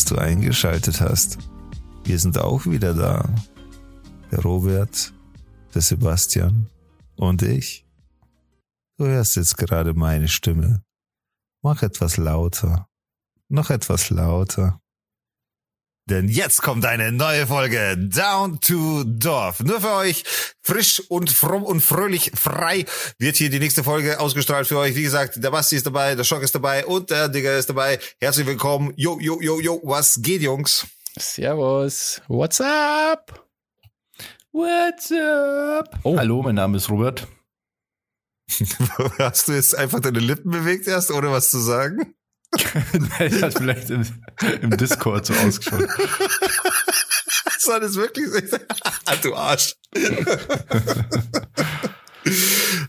dass du eingeschaltet hast. Wir sind auch wieder da. Der Robert, der Sebastian und ich. Du hörst jetzt gerade meine Stimme. Mach etwas lauter. Noch etwas lauter. Denn jetzt kommt eine neue Folge Down to Dorf. Nur für euch, frisch und fromm und fröhlich frei, wird hier die nächste Folge ausgestrahlt für euch. Wie gesagt, der Basti ist dabei, der Schock ist dabei und der Digger ist dabei. Herzlich willkommen. Jo, jo, jo, jo, was geht, Jungs? Servus. What's up? What's up? Oh. Hallo, mein Name ist Robert. Hast du jetzt einfach deine Lippen bewegt erst, ohne was zu sagen? ich hat vielleicht im, im Discord so ausgeschaut. Soll das wirklich sein? du Arsch.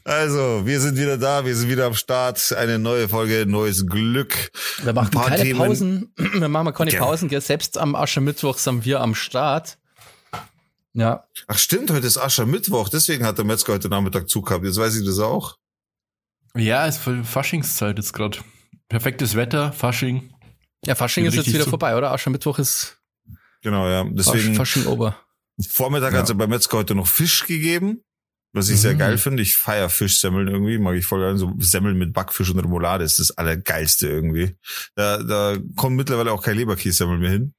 Also, wir sind wieder da, wir sind wieder am Start. Eine neue Folge, neues Glück. Wir machen keine Themen. Pausen. Wir machen keine ja. Pausen. Selbst am Aschermittwoch sind wir am Start. Ja. Ach stimmt, heute ist Aschermittwoch. Deswegen hat der Metzger heute Nachmittag Zug gehabt. Jetzt weiß ich das auch. Ja, ist für Faschingszeit jetzt gerade. Perfektes Wetter, Fasching. Ja, Fasching ist jetzt wieder vorbei, oder? Aschermittwoch ist. Genau, ja. Deswegen. Fasching Ober. Vormittag ja. hat es bei Metzger heute noch Fisch gegeben. Was ich mhm. sehr geil finde. Ich feier Fischsemmeln irgendwie. Mag ich voll gerne. So Semmeln mit Backfisch und Remoulade ist das Allergeilste irgendwie. Da, da kommen mittlerweile auch kein Leberkässemmeln mehr hin.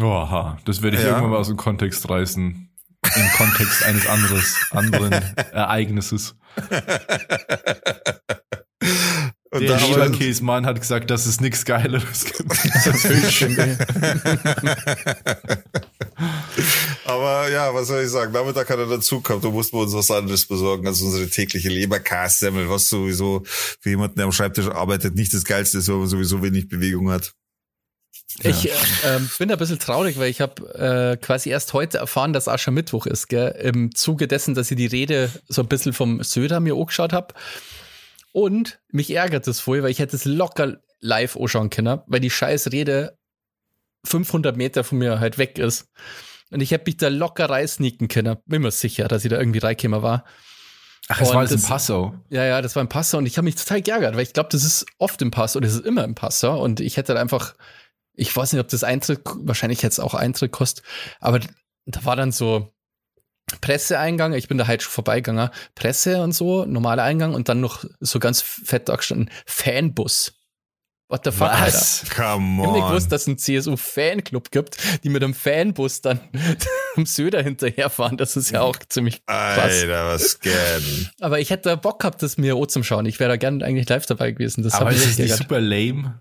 Oha, das werde ich ja. irgendwann mal aus dem Kontext reißen. Im Kontext eines anderes, anderen Ereignisses. Und der Leberkäsmann hat gesagt, dass es nichts Geileres gibt. Aber ja, was soll ich sagen? Nachmittag hat er dazu gehabt, da mussten wir uns was anderes besorgen als unsere tägliche Leberkassemmel, was sowieso für jemanden, der am Schreibtisch arbeitet, nicht das Geilste ist, weil man sowieso wenig Bewegung hat. Ich ja. äh, bin ein bisschen traurig, weil ich habe äh, quasi erst heute erfahren, dass Aschermittwoch ist, gell? im Zuge dessen, dass ich die Rede so ein bisschen vom Söder mir angeschaut habe. Und mich ärgert das voll, weil ich hätte es locker live anschauen können, weil die scheiß Rede 500 Meter von mir halt weg ist. Und ich hätte mich da locker reißnicken können. Bin mir sicher, dass ich da irgendwie reingekommen war. Ach, es war jetzt in Passau. Ja, ja, das war in Passau und ich habe mich total geärgert, weil ich glaube, das ist oft im Passau und es ist immer im Passau und ich hätte halt einfach, ich weiß nicht, ob das Eintritt, wahrscheinlich hätte es auch Eintritt kostet, aber da war dann so, Presseeingang, ich bin da halt schon vorbeigegangen, Presse und so, normaler Eingang und dann noch so ganz fett da gestanden, Fanbus. What the fuck, Was? Alter? Come on. Ich hab nicht gewusst, dass es einen CSU-Fanclub gibt, die mit einem Fanbus dann am Söder hinterherfahren. Das ist ja auch ziemlich krass. Alter, was gern. Aber ich hätte Bock gehabt, das mir auch zum Schauen. Ich wäre da gerne eigentlich live dabei gewesen. Das Aber ist das nicht super lame?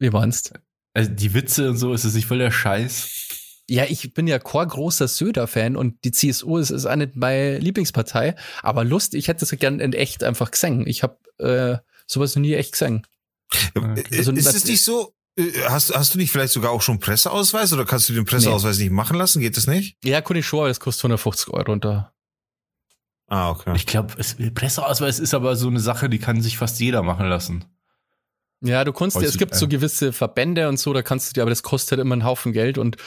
Wie meinst? Also die Witze und so, ist das nicht voll der Scheiß? Ja, ich bin ja chor großer Söder-Fan und die CSU ist, ist eine meine Lieblingspartei. Aber Lust, ich hätte es gern in echt einfach gesehen. Ich habe äh, sowas noch nie echt gesehen. Okay. Also, ist es nicht so, äh, Hast, hast du nicht vielleicht sogar auch schon Presseausweis oder kannst du den Presseausweis nee. nicht machen lassen? Geht das nicht? Ja, kann ich schon, aber das kostet 150 Euro und da. Ah, okay. Ich glaube, Presseausweis ist aber so eine Sache, die kann sich fast jeder machen lassen. Ja, du kannst, es gibt so gewisse Verbände und so, da kannst du dir, aber das kostet halt immer einen Haufen Geld und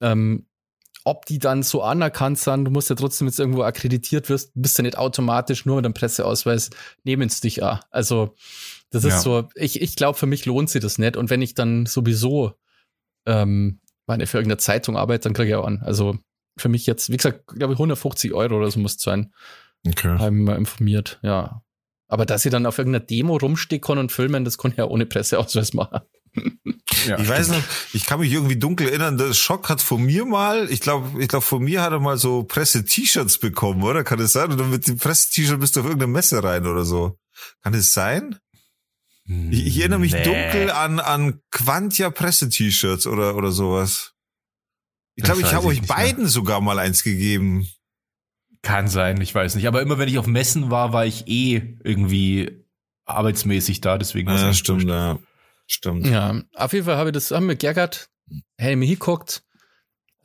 ähm, ob die dann so anerkannt sind, du musst ja trotzdem jetzt irgendwo akkreditiert wirst, bist du nicht automatisch nur mit einem Presseausweis, nehmen es dich auch. Also, das ist ja. so, ich, ich glaube, für mich lohnt sich das nicht. Und wenn ich dann sowieso ähm, meine für irgendeine Zeitung arbeite, dann kriege ich auch an. Also für mich jetzt, wie gesagt, glaube ich, 150 Euro oder so muss es sein. Okay. Haben wir informiert, ja. Aber dass ich dann auf irgendeiner Demo rumstehe und filmen, das kann ich ja ohne Presseausweis machen. Ja, ich weiß noch, ich kann mich irgendwie dunkel erinnern, der Schock hat von mir mal, ich glaube, ich glaube, von mir hat er mal so Presse-T-Shirts bekommen, oder? Kann das sein? Und mit dem Presse-T-Shirt bist du auf irgendeine Messe rein oder so. Kann das sein? Ich, ich erinnere mich nee. dunkel an, an Quantia Presse-T-Shirts oder, oder sowas. Ich glaube, ich habe euch beiden mehr. sogar mal eins gegeben. Kann sein, ich weiß nicht. Aber immer wenn ich auf Messen war, war ich eh irgendwie arbeitsmäßig da, deswegen. Ja, stimmt, ja. Stimmt. Ja, auf jeden Fall habe ich das, haben wir geärgert, hey, mir hinguckt,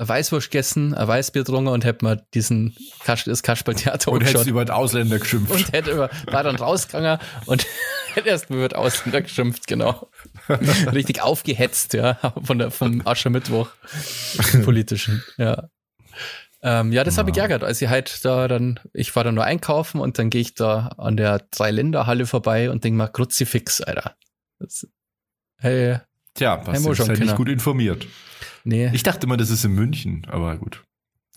ein Weißwurst gegessen, ein Weißbier getrunken und hätte mal diesen Kasch, das Kasperltheater Und hätte über den Ausländer geschimpft. Und hätte über, war dann rausgegangen und hätte erst mal über den Ausländer geschimpft, genau. Richtig aufgehetzt, ja, von der, vom Aschermittwoch. politischen, ja. Ähm, ja, das habe ich geärgert, als ich halt da dann, ich war da nur einkaufen und dann gehe ich da an der Dreiländerhalle vorbei und denke mal, Kruzifix, Alter. Das, Hey. Tja, Basti ist halt nicht gut informiert. Nee. Ich dachte immer, das ist in München, aber gut.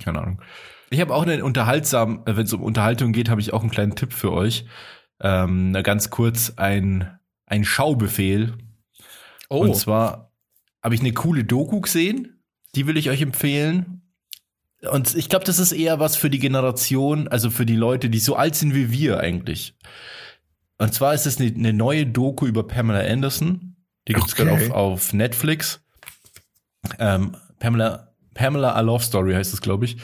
Keine Ahnung. Ich habe auch einen unterhaltsam, äh, wenn es um Unterhaltung geht, habe ich auch einen kleinen Tipp für euch. Ähm, ganz kurz ein, ein Schaubefehl. Oh. Und zwar habe ich eine coole Doku gesehen, die will ich euch empfehlen. Und ich glaube, das ist eher was für die Generation, also für die Leute, die so alt sind wie wir eigentlich. Und zwar ist es eine, eine neue Doku über Pamela Anderson. Die gibt's okay. gerade auf, auf Netflix. Ähm, Pamela, Pamela A Love Story heißt es, glaube ich.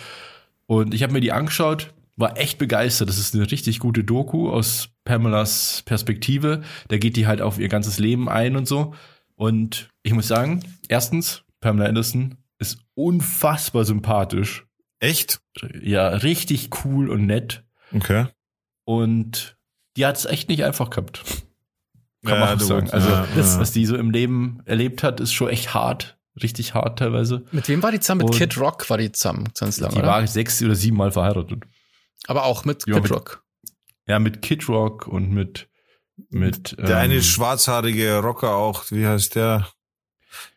Und ich habe mir die angeschaut, war echt begeistert. Das ist eine richtig gute Doku aus Pamelas Perspektive. Da geht die halt auf ihr ganzes Leben ein und so. Und ich muss sagen, erstens, Pamela Anderson ist unfassbar sympathisch. Echt? Ja, richtig cool und nett. Okay. Und die hat es echt nicht einfach gehabt. Kann ja, man auch sagen. Also, ja, das, was die so im Leben erlebt hat, ist schon echt hart. Richtig hart teilweise. Mit wem war die zusammen? Mit und Kid Rock war die zusammen ganz lange. Die oder? war sechs oder sieben Mal verheiratet. Aber auch mit ja, Kid mit, Rock. Ja, mit Kid Rock und mit. mit der ähm, eine schwarzhaarige Rocker auch, wie heißt der?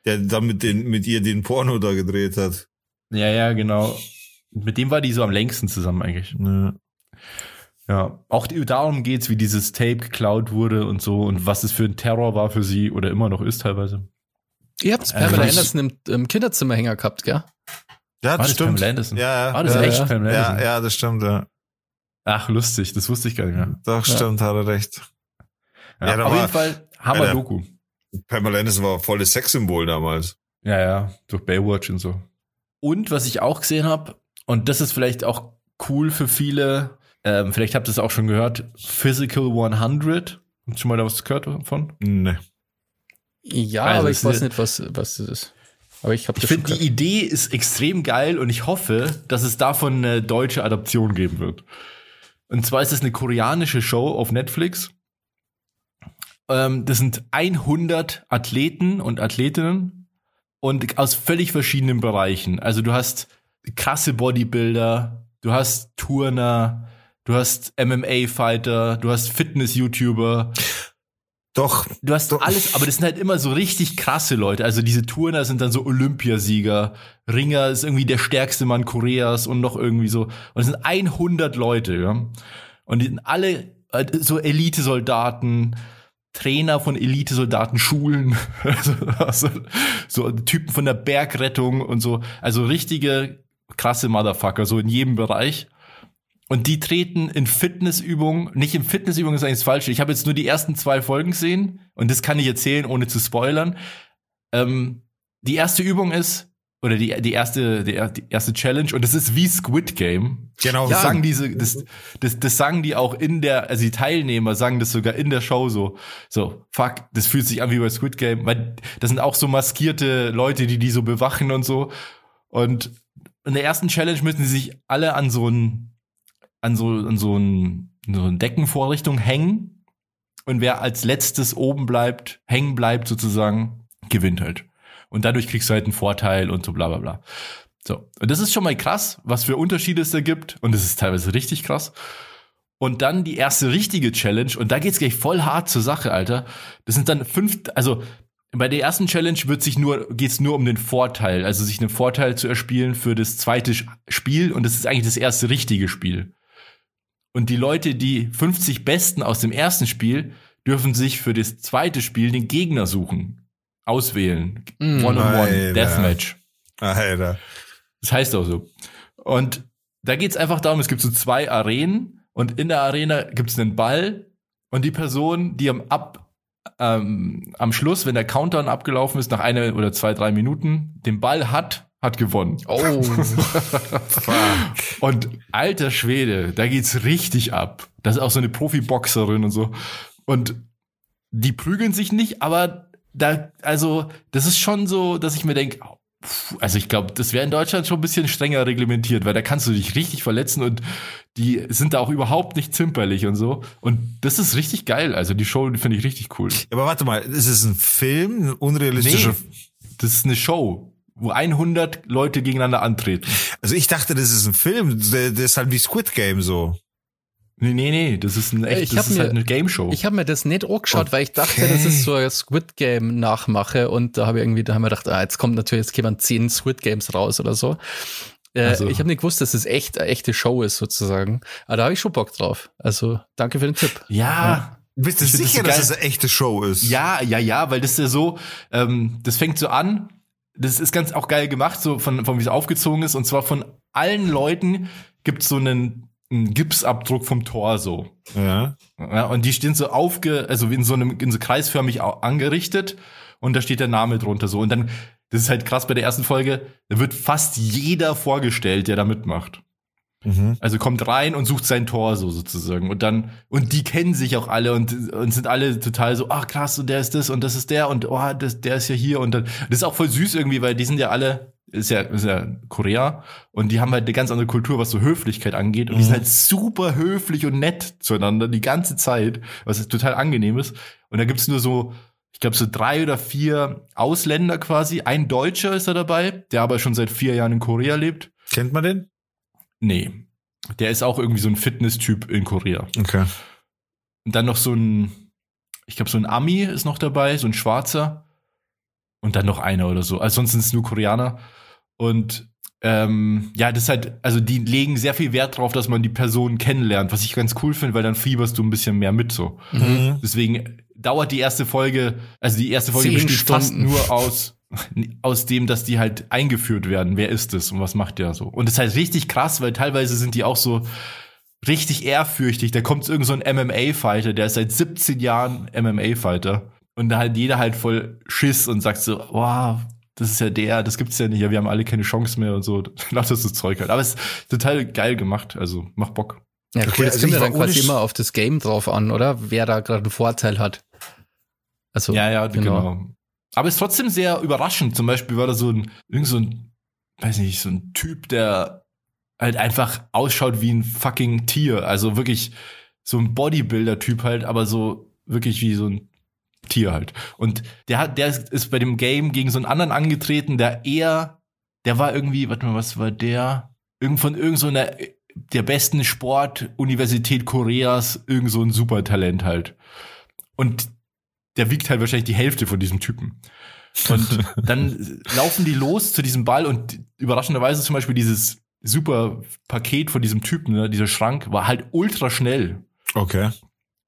Der dann mit, den, mit ihr den Porno da gedreht hat. Ja, ja, genau. Mit dem war die so am längsten zusammen eigentlich. Ja. Ja, auch darum geht's, wie dieses Tape geklaut wurde und so und was es für ein Terror war für sie oder immer noch ist teilweise. Ihr habt Pamela äh, Anderson im, im Kinderzimmerhänger gehabt, gell? Ja, das, das stimmt. Pamela Anderson? Ja, ja. War das ja, echt ja. Pamela Anderson? Ja, ja, das stimmt, ja. Ach, lustig, das wusste ich gar nicht mehr. Doch, stimmt, hat er recht. Ja, ja auf jeden Fall Hammer Doku. Pamela Anderson war volles Sexsymbol damals. Ja, ja, durch Baywatch und so. Und was ich auch gesehen habe, und das ist vielleicht auch cool für viele, ähm, vielleicht habt ihr es auch schon gehört, Physical 100. Habt ihr schon mal da was gehört davon? Nee. Ja, also aber ich weiß nicht, was, was das ist. Aber ich, ich finde, die Idee ist extrem geil und ich hoffe, dass es davon eine deutsche Adaption geben wird. Und zwar ist es eine koreanische Show auf Netflix. Ähm, das sind 100 Athleten und Athletinnen und aus völlig verschiedenen Bereichen. Also du hast krasse Bodybuilder, du hast Turner, du hast MMA-Fighter, du hast Fitness-YouTuber. Doch. Du hast doch. alles, aber das sind halt immer so richtig krasse Leute. Also diese Turner sind dann so Olympiasieger. Ringer ist irgendwie der stärkste Mann Koreas und noch irgendwie so. Und es sind 100 Leute, ja. Und die sind alle äh, so Elite-Soldaten, Trainer von Elite-Soldaten, Schulen, also, also, so Typen von der Bergrettung und so. Also richtige krasse Motherfucker, so in jedem Bereich. Und die treten in Fitnessübungen, nicht in Fitnessübungen ist eigentlich das Falsche. Ich habe jetzt nur die ersten zwei Folgen gesehen und das kann ich erzählen, ohne zu spoilern. Ähm, die erste Übung ist, oder die, die erste, die, die erste Challenge, und das ist wie Squid Game. Genau. Das sagen diese, das, das, das sagen die auch in der, also die Teilnehmer sagen das sogar in der Show so, so, fuck, das fühlt sich an wie bei Squid Game, weil das sind auch so maskierte Leute, die die so bewachen und so. Und in der ersten Challenge müssen sie sich alle an so ein, an so, an so ein, so eine Deckenvorrichtung hängen. Und wer als letztes oben bleibt, hängen bleibt sozusagen, gewinnt halt. Und dadurch kriegst du halt einen Vorteil und so bla bla bla. So. Und das ist schon mal krass, was für Unterschiede es da gibt. Und das ist teilweise richtig krass. Und dann die erste richtige Challenge. Und da geht's gleich voll hart zur Sache, Alter. Das sind dann fünf, also bei der ersten Challenge wird sich nur, geht's nur um den Vorteil, also sich einen Vorteil zu erspielen für das zweite Spiel und das ist eigentlich das erste richtige Spiel. Und die Leute, die 50 Besten aus dem ersten Spiel, dürfen sich für das zweite Spiel den Gegner suchen. Auswählen. Mm, One-on-one, Deathmatch. Alter. Das heißt auch so. Und da geht's einfach darum, es gibt so zwei Arenen und in der Arena gibt's einen Ball und die Person, die am Ab ähm, am Schluss, wenn der Countdown abgelaufen ist, nach einer oder zwei, drei Minuten, den Ball hat, hat gewonnen. Oh. und alter Schwede, da geht's richtig ab. Das ist auch so eine Profiboxerin und so. Und die prügeln sich nicht, aber da, also, das ist schon so, dass ich mir denke, also ich glaube, das wäre in Deutschland schon ein bisschen strenger reglementiert, weil da kannst du dich richtig verletzen und die sind da auch überhaupt nicht zimperlich und so. Und das ist richtig geil. Also die Show finde ich richtig cool. Aber warte mal, ist es ein Film, ein unrealistischer? Nee, das ist eine Show, wo 100 Leute gegeneinander antreten. Also ich dachte, das ist ein Film, der ist halt wie Squid Game so. Nee, nee, nee, das ist ein echt, ich das ist mir, halt eine Game Show. Ich habe mir das nicht angeschaut, okay. weil ich dachte, das ist so ein Squid Game Nachmache und da habe ich irgendwie, da haben wir gedacht, ah, jetzt kommt natürlich, jetzt kämen zehn Squid Games raus oder so. Äh, also. Ich habe nicht gewusst, dass es echt eine echte Show ist sozusagen. Aber da habe ich schon Bock drauf. Also danke für den Tipp. Ja. ja. Bist du sicher, das dass es eine echte Show ist? Ja, ja, ja, weil das ist ja so, ähm, das fängt so an, das ist ganz auch geil gemacht, so von, von wie es aufgezogen ist. Und zwar von allen Leuten gibt es so einen, einen Gipsabdruck vom Torso. Ja. ja. Und die stehen so aufge, also in so einem, in so kreisförmig angerichtet und da steht der Name drunter so. Und dann, das ist halt krass bei der ersten Folge, da wird fast jeder vorgestellt, der da mitmacht. Mhm. Also kommt rein und sucht sein Tor so sozusagen. Und dann, und die kennen sich auch alle und, und sind alle total so, ach krass, und der ist das und das ist der und oh, das, der ist ja hier und dann, das ist auch voll süß irgendwie, weil die sind ja alle, ist ja, ist ja Korea und die haben halt eine ganz andere Kultur, was so Höflichkeit angeht. Und mhm. die sind halt super höflich und nett zueinander die ganze Zeit, was total angenehm ist. Und da gibt's nur so, ich glaube, so drei oder vier Ausländer quasi. Ein Deutscher ist da dabei, der aber schon seit vier Jahren in Korea lebt. Kennt man den? Nee. Der ist auch irgendwie so ein Fitness-Typ in Korea. Okay. Und dann noch so ein, ich glaube, so ein Ami ist noch dabei, so ein Schwarzer. Und dann noch einer oder so. Also sonst sind es nur Koreaner. Und ähm, ja, das ist halt, also die legen sehr viel Wert drauf, dass man die Person kennenlernt, was ich ganz cool finde, weil dann fieberst du ein bisschen mehr mit so. Mhm. Deswegen dauert die erste Folge, also die erste Folge besteht Stunden. fast nur aus aus dem, dass die halt eingeführt werden. Wer ist es und was macht der so? Und das ist halt richtig krass, weil teilweise sind die auch so richtig ehrfürchtig. Da kommt irgend so ein MMA-Fighter, der ist seit 17 Jahren MMA-Fighter. Und da halt jeder halt voll Schiss und sagt so, wow, das ist ja der, das gibt's ja nicht, ja, wir haben alle keine Chance mehr und so. Lass das das Zeug halt. Aber es ist total geil gemacht, also macht Bock. Ja, cool, okay, das also kommt ja dann quasi immer auf das Game drauf an, oder? Wer da gerade einen Vorteil hat. Also, ja, ja, genau. genau. Aber ist trotzdem sehr überraschend. Zum Beispiel war da so ein, irgend so ein, weiß nicht, so ein Typ, der halt einfach ausschaut wie ein fucking Tier. Also wirklich so ein Bodybuilder-Typ halt, aber so wirklich wie so ein Tier halt. Und der hat, der ist bei dem Game gegen so einen anderen angetreten, der eher, der war irgendwie, warte mal, was war der? Irgend von irgend so einer der besten Sportuniversität Koreas, irgend so ein Supertalent halt. Und der wiegt halt wahrscheinlich die Hälfte von diesem Typen. Und dann laufen die los zu diesem Ball und überraschenderweise zum Beispiel dieses super Paket von diesem Typen, ne, dieser Schrank, war halt ultra schnell. Okay.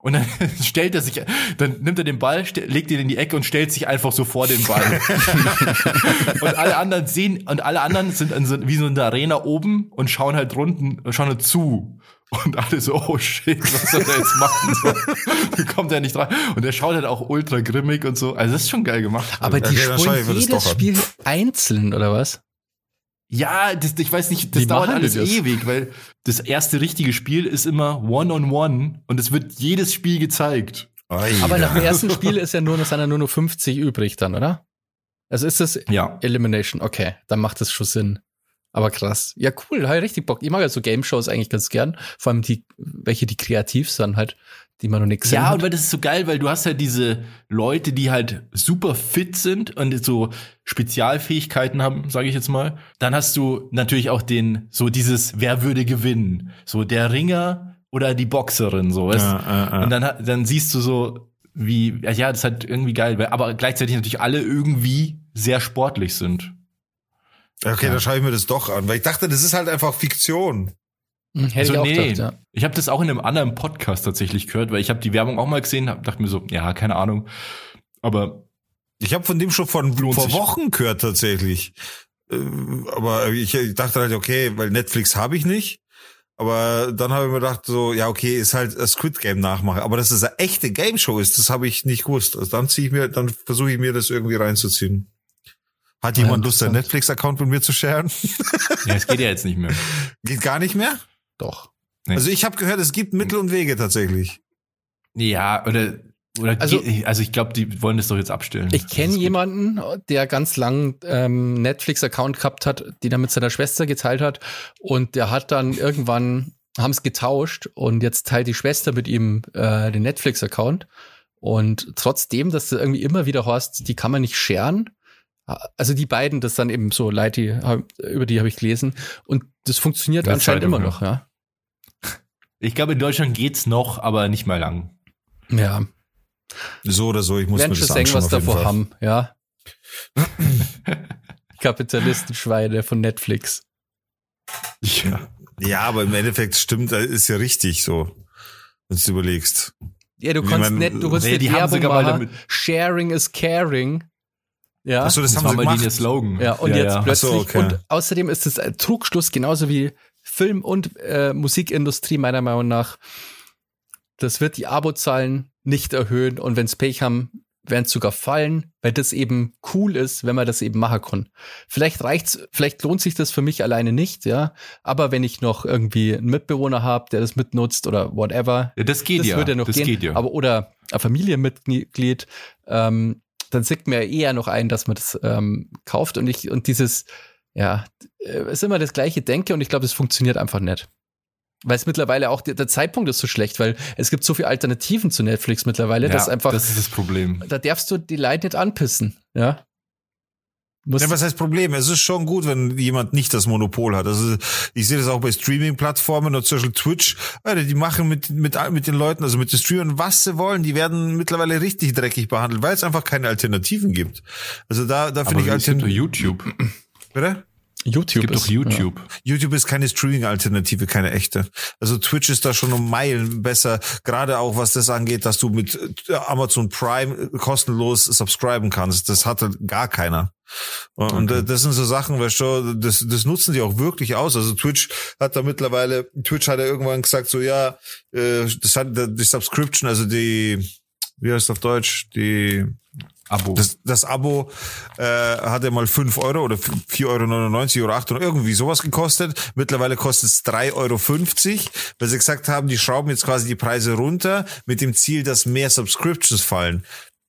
Und dann stellt er sich, dann nimmt er den Ball, legt ihn in die Ecke und stellt sich einfach so vor den Ball. und alle anderen sehen, und alle anderen sind so, wie so in der Arena oben und schauen halt unten, schauen halt zu. Und alle so, oh shit, was soll er jetzt machen? So, kommt er nicht rein. Und er schaut halt auch ultra grimmig und so. Also das ist schon geil gemacht. Aber die ja, spielen jedes Spiel einzeln, oder was? Ja, das, ich weiß nicht, das Wie dauert alles das? ewig, weil das erste richtige Spiel ist immer One-on-One -on -one und es wird jedes Spiel gezeigt. Oh, Aber nach dem ersten Spiel ist ja nur, sind ja nur noch 50 übrig dann, oder? Also ist das ja. Elimination, okay, dann macht das schon Sinn. Aber krass. Ja, cool, da habe ich richtig Bock. Ich mag ja so Game-Shows eigentlich ganz gern. Vor allem die, welche die kreativ sind halt, die man noch nicht gesehen Ja, hat. und weil das ist so geil, weil du hast halt diese Leute, die halt super fit sind und so Spezialfähigkeiten haben, sage ich jetzt mal. Dann hast du natürlich auch den, so dieses, wer würde gewinnen? So der Ringer oder die Boxerin, so, weißt ja, ja, ja. Und dann, dann siehst du so, wie, ja, das ist halt irgendwie geil, aber gleichzeitig natürlich alle irgendwie sehr sportlich sind. Okay, ja. dann schaue ich mir das doch an, weil ich dachte, das ist halt einfach Fiktion. Hm, hätte also, ich auch nee, gedacht, ja. Ich habe das auch in einem anderen Podcast tatsächlich gehört, weil ich habe die Werbung auch mal gesehen, hab, dachte mir so, ja, keine Ahnung. Aber ich habe von dem schon von vor Wochen gehört tatsächlich. Äh, aber ich, ich dachte halt, okay, weil Netflix habe ich nicht. Aber dann habe ich mir gedacht, so, ja, okay, ist halt ein Squid Game nachmache. Aber dass es eine echte Game Show ist, das habe ich nicht gewusst. Also dann ziehe ich mir, dann versuche ich mir das irgendwie reinzuziehen. Hat jemand ja, Lust, seinen Netflix-Account mit mir zu sharen? Ja, es geht ja jetzt nicht mehr. Geht gar nicht mehr? Doch. Nee. Also ich habe gehört, es gibt Mittel und Wege tatsächlich. Ja, oder oder also, also ich glaube, die wollen das doch jetzt abstellen. Ich kenne jemanden, der ganz lang ähm, Netflix-Account gehabt hat, die er mit seiner Schwester geteilt hat. Und der hat dann irgendwann, haben es getauscht und jetzt teilt die Schwester mit ihm äh, den Netflix-Account. Und trotzdem, dass du irgendwie immer wieder hast, die kann man nicht scheren, also die beiden, das dann eben so die, über die habe ich gelesen. Und das funktioniert anscheinend immer noch, ja. Ich glaube, in Deutschland geht's noch, aber nicht mal lang. Ja. So oder so, ich muss Werden mir das anschauen. was davor haben, ja. Kapitalistenschweine von Netflix. Ja. ja, aber im Endeffekt stimmt, ist ja richtig so, wenn du überlegst. Ja, du kannst nicht, du kannst nee, die Werbung machen. Sharing is caring. Ja. Achso, das, das haben sie gemacht. Slogan. Ja, und ja, jetzt ja. plötzlich. So, okay. Und außerdem ist es ein Trugschluss, genauso wie Film- und äh, Musikindustrie meiner Meinung nach. Das wird die Abozahlen nicht erhöhen und wenn es Pech haben, werden sogar fallen, weil das eben cool ist, wenn man das eben machen kann. Vielleicht reicht's, vielleicht lohnt sich das für mich alleine nicht, ja. Aber wenn ich noch irgendwie einen Mitbewohner habe, der das mitnutzt oder whatever, ja, das geht das ja. Würde ja noch das gehen. Geht ja. Aber oder ein Familienmitglied, ähm, dann sieht mir eher noch ein, dass man das ähm, kauft und ich und dieses, ja, äh, ist immer das gleiche Denke und ich glaube, es funktioniert einfach nicht. Weil es mittlerweile auch, der, Zeitpunkt ist so schlecht, weil es gibt so viele Alternativen zu Netflix mittlerweile, ja, dass einfach. Das ist das Problem. Da darfst du die Leute nicht anpissen, ja. Ja, was heißt Problem? Es ist schon gut, wenn jemand nicht das Monopol hat. Also ich sehe das auch bei Streaming-Plattformen und Beispiel Twitch. Die machen mit, mit, mit den Leuten, also mit den Streamern, was sie wollen. Die werden mittlerweile richtig dreckig behandelt, weil es einfach keine Alternativen gibt. Also da, da finde ich Alternativen. YouTube. Bitte? YouTube gibt ist, doch YouTube. Ja. YouTube ist keine Streaming-Alternative, keine echte. Also Twitch ist da schon um Meilen besser, gerade auch was das angeht, dass du mit äh, Amazon Prime kostenlos subscriben kannst. Das hatte gar keiner. Und okay. das sind so Sachen, weißt du, das, das nutzen die auch wirklich aus. Also Twitch hat da mittlerweile, Twitch hat ja irgendwann gesagt, so ja, äh, das hat die Subscription, also die, wie heißt auf Deutsch, die Abo. Das, das Abo äh, hat ja mal fünf Euro oder 4,99 Euro oder 8 Euro, irgendwie sowas gekostet. Mittlerweile kostet es 3,50 Euro, weil sie gesagt haben, die schrauben jetzt quasi die Preise runter mit dem Ziel, dass mehr Subscriptions fallen.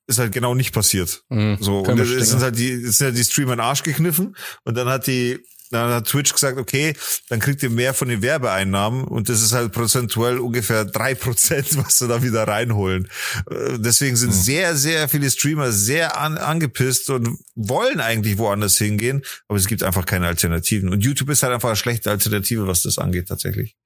Ist halt genau nicht passiert. Mhm, so, und es sind halt die, es sind halt die Streamer in den Arsch gekniffen und dann hat die dann hat Twitch gesagt, okay, dann kriegt ihr mehr von den Werbeeinnahmen und das ist halt prozentuell ungefähr drei Prozent, was sie da wieder reinholen. Äh, deswegen sind mhm. sehr, sehr viele Streamer sehr an, angepisst und wollen eigentlich woanders hingehen, aber es gibt einfach keine Alternativen. Und YouTube ist halt einfach eine schlechte Alternative, was das angeht tatsächlich.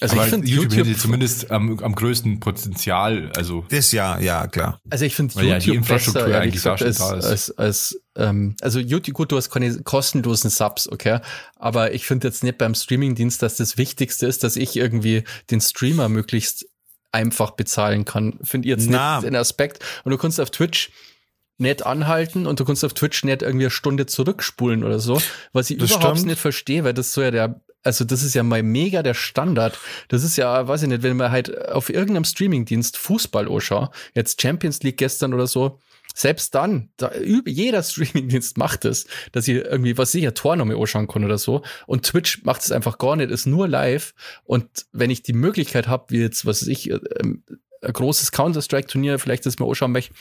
Also Aber ich finde YouTube, YouTube zumindest am, am größten Potenzial. Also das ja, ja klar. Also ich finde YouTube ja die Infrastruktur besser, eigentlich gesagt, als, da ist. als, als ähm, also YouTube gut, du hast keine kostenlosen Subs, okay. Aber ich finde jetzt nicht beim Streamingdienst, dass das Wichtigste ist, dass ich irgendwie den Streamer möglichst einfach bezahlen kann. Finde ich jetzt Na. nicht den Aspekt. Und du kannst auf Twitch nicht anhalten und du kannst auf Twitch nicht irgendwie eine Stunde zurückspulen oder so, was ich das überhaupt stimmt. nicht verstehe, weil das so ja der also das ist ja mal mega der Standard. Das ist ja, weiß ich nicht, wenn man halt auf irgendeinem Streamingdienst Fußball anschaut, jetzt Champions League gestern oder so, selbst dann, da, jeder Streamingdienst macht es, dass ich irgendwie, was sicher Tornummer anschauen kann oder so. Und Twitch macht es einfach gar nicht, ist nur live. Und wenn ich die Möglichkeit habe, wie jetzt, was weiß ich, ähm, ein großes Counter-Strike-Turnier, vielleicht das mal anschauen möchte,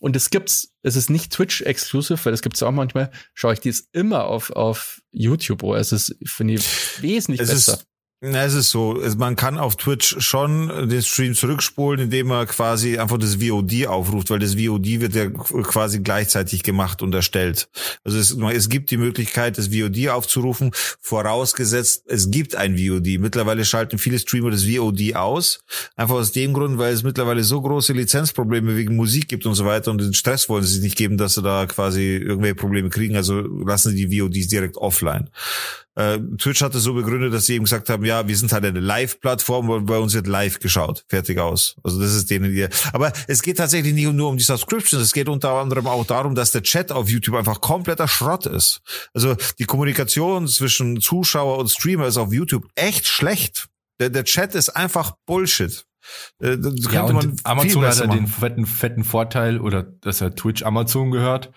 und es gibt's, es ist nicht Twitch-exclusive, weil das gibt's auch manchmal, schaue ich dies immer auf, auf YouTube. Oh, es ist, finde ich, wesentlich es besser. Ist, na, es ist so, man kann auf Twitch schon den Stream zurückspulen, indem man quasi einfach das VOD aufruft, weil das VOD wird ja quasi gleichzeitig gemacht und erstellt. Also es, es gibt die Möglichkeit, das VOD aufzurufen, vorausgesetzt, es gibt ein VOD. Mittlerweile schalten viele Streamer das VOD aus, einfach aus dem Grund, weil es mittlerweile so große Lizenzprobleme wegen Musik gibt und so weiter und den Stress wollen sie sich nicht geben, dass sie da quasi irgendwelche Probleme kriegen, also lassen sie die VODs direkt offline. Äh, Twitch hatte so begründet, dass sie eben gesagt haben, ja, wir sind halt eine Live-Plattform, weil bei uns wird live geschaut. Fertig aus. Also das ist denen ihr. Aber es geht tatsächlich nicht nur um die Subscriptions, es geht unter anderem auch darum, dass der Chat auf YouTube einfach kompletter Schrott ist. Also die Kommunikation zwischen Zuschauer und Streamer ist auf YouTube echt schlecht. Der, der Chat ist einfach Bullshit. Äh, ja, und Amazon hat ja den fetten, fetten Vorteil, oder dass er Twitch Amazon gehört.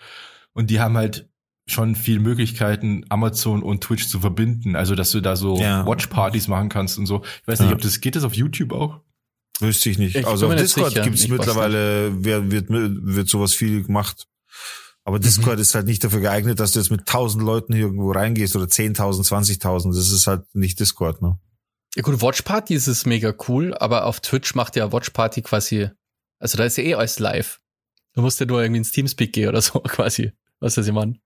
Und die haben halt schon viel Möglichkeiten, Amazon und Twitch zu verbinden. Also, dass du da so ja. Watchpartys machen kannst und so. Ich weiß nicht, ja. ob das geht das auf YouTube auch? Wüsste ich nicht. Ich also auf Discord gibt es mittlerweile, wird, wird, wird sowas viel gemacht. Aber Discord mhm. ist halt nicht dafür geeignet, dass du jetzt mit tausend Leuten hier irgendwo reingehst oder 10.000, 20.000. Das ist halt nicht Discord, ne? Ja gut, Watchparty ist es mega cool, aber auf Twitch macht ja Watchparty quasi, also da ist ja eh alles live. Du musst ja nur irgendwie ins Teamspeak gehen oder so quasi. Was ist das, ich meine?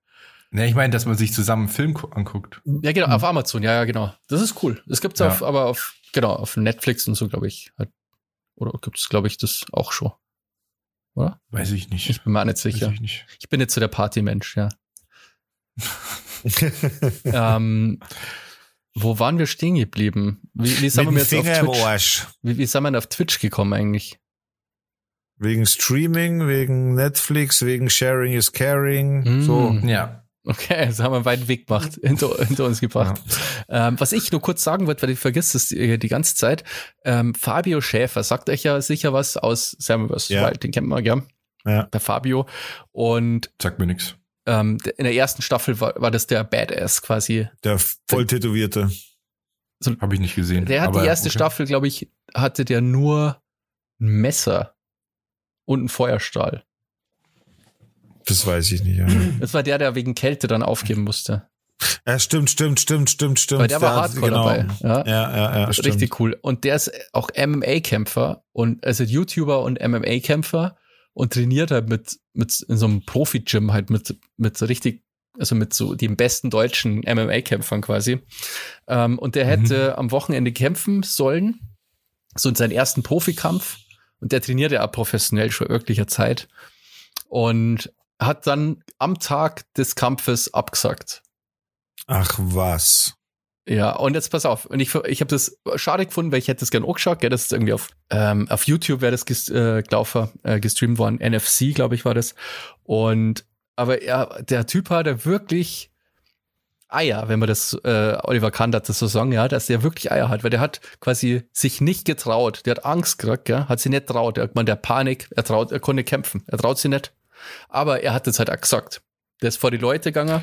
Ne, ich meine, dass man sich zusammen einen Film anguckt. Ja, genau, auf Amazon, ja, ja, genau. Das ist cool. Das gibt's ja. auf, aber auf Genau, auf Netflix und so, glaube ich. Oder gibt es, glaube ich, das auch schon? Oder? Weiß ich nicht. Ich bin mir auch nicht sicher. Ich, nicht. ich, bin jetzt so der Partymensch, ja. ähm, wo waren wir stehen geblieben? Wie, wie sind wir jetzt Finger auf Twitch? Wie, wie sind wir auf Twitch gekommen eigentlich? Wegen Streaming, wegen Netflix, wegen Sharing is Caring. Mm, so. Ja. Okay, das haben wir einen weiten Weg gemacht, hinter, hinter uns gebracht. Ja. Ähm, was ich nur kurz sagen wollte, weil ich vergesse es die, die, ganze Zeit, ähm, Fabio Schäfer sagt euch ja sicher was aus Sam vs. Ja. Wild, den kennt man, ja. ja. Der Fabio. Und sagt mir nichts. Ähm, in der ersten Staffel war, war das der Badass quasi. Der voll tätowierte. So, Habe ich nicht gesehen. Der hat die erste okay. Staffel, glaube ich, hatte der nur ein Messer und einen Feuerstahl. Das weiß ich nicht. Ja. Das war der, der wegen Kälte dann aufgeben musste. Ja, stimmt, stimmt, stimmt, stimmt, stimmt. Weil der war Hardcore genau. dabei. Ja, ja, ja. ja Richtig cool. Und der ist auch MMA-Kämpfer und also YouTuber und MMA-Kämpfer und trainiert halt mit, mit in so einem Profi-Gym halt mit, mit so richtig, also mit so den besten deutschen MMA-Kämpfern quasi. Ähm, und der hätte mhm. am Wochenende kämpfen sollen, so in seinen ersten Profikampf. Und der trainiert ja auch professionell schon wirklicher Zeit. Und hat dann am Tag des Kampfes abgesagt. Ach was. Ja, und jetzt pass auf, und ich, ich habe das schade gefunden, weil ich hätte das gerne auch geschaut, gell, das ist irgendwie auf, ähm, auf YouTube wäre das ges, äh, gelaufen, äh, gestreamt worden, NFC, glaube ich, war das. Und aber ja, der Typ hat ja wirklich Eier, wenn man das äh, Oliver Kahn hat das so sagen, ja, dass der wirklich Eier hat, weil der hat quasi sich nicht getraut, der hat Angst gekriegt, ja, hat sich nicht traut, er, man, der Panik, er traut, er konnte kämpfen, er traut sich nicht. Aber er hat es halt auch gesagt. Der ist vor die Leute gegangen.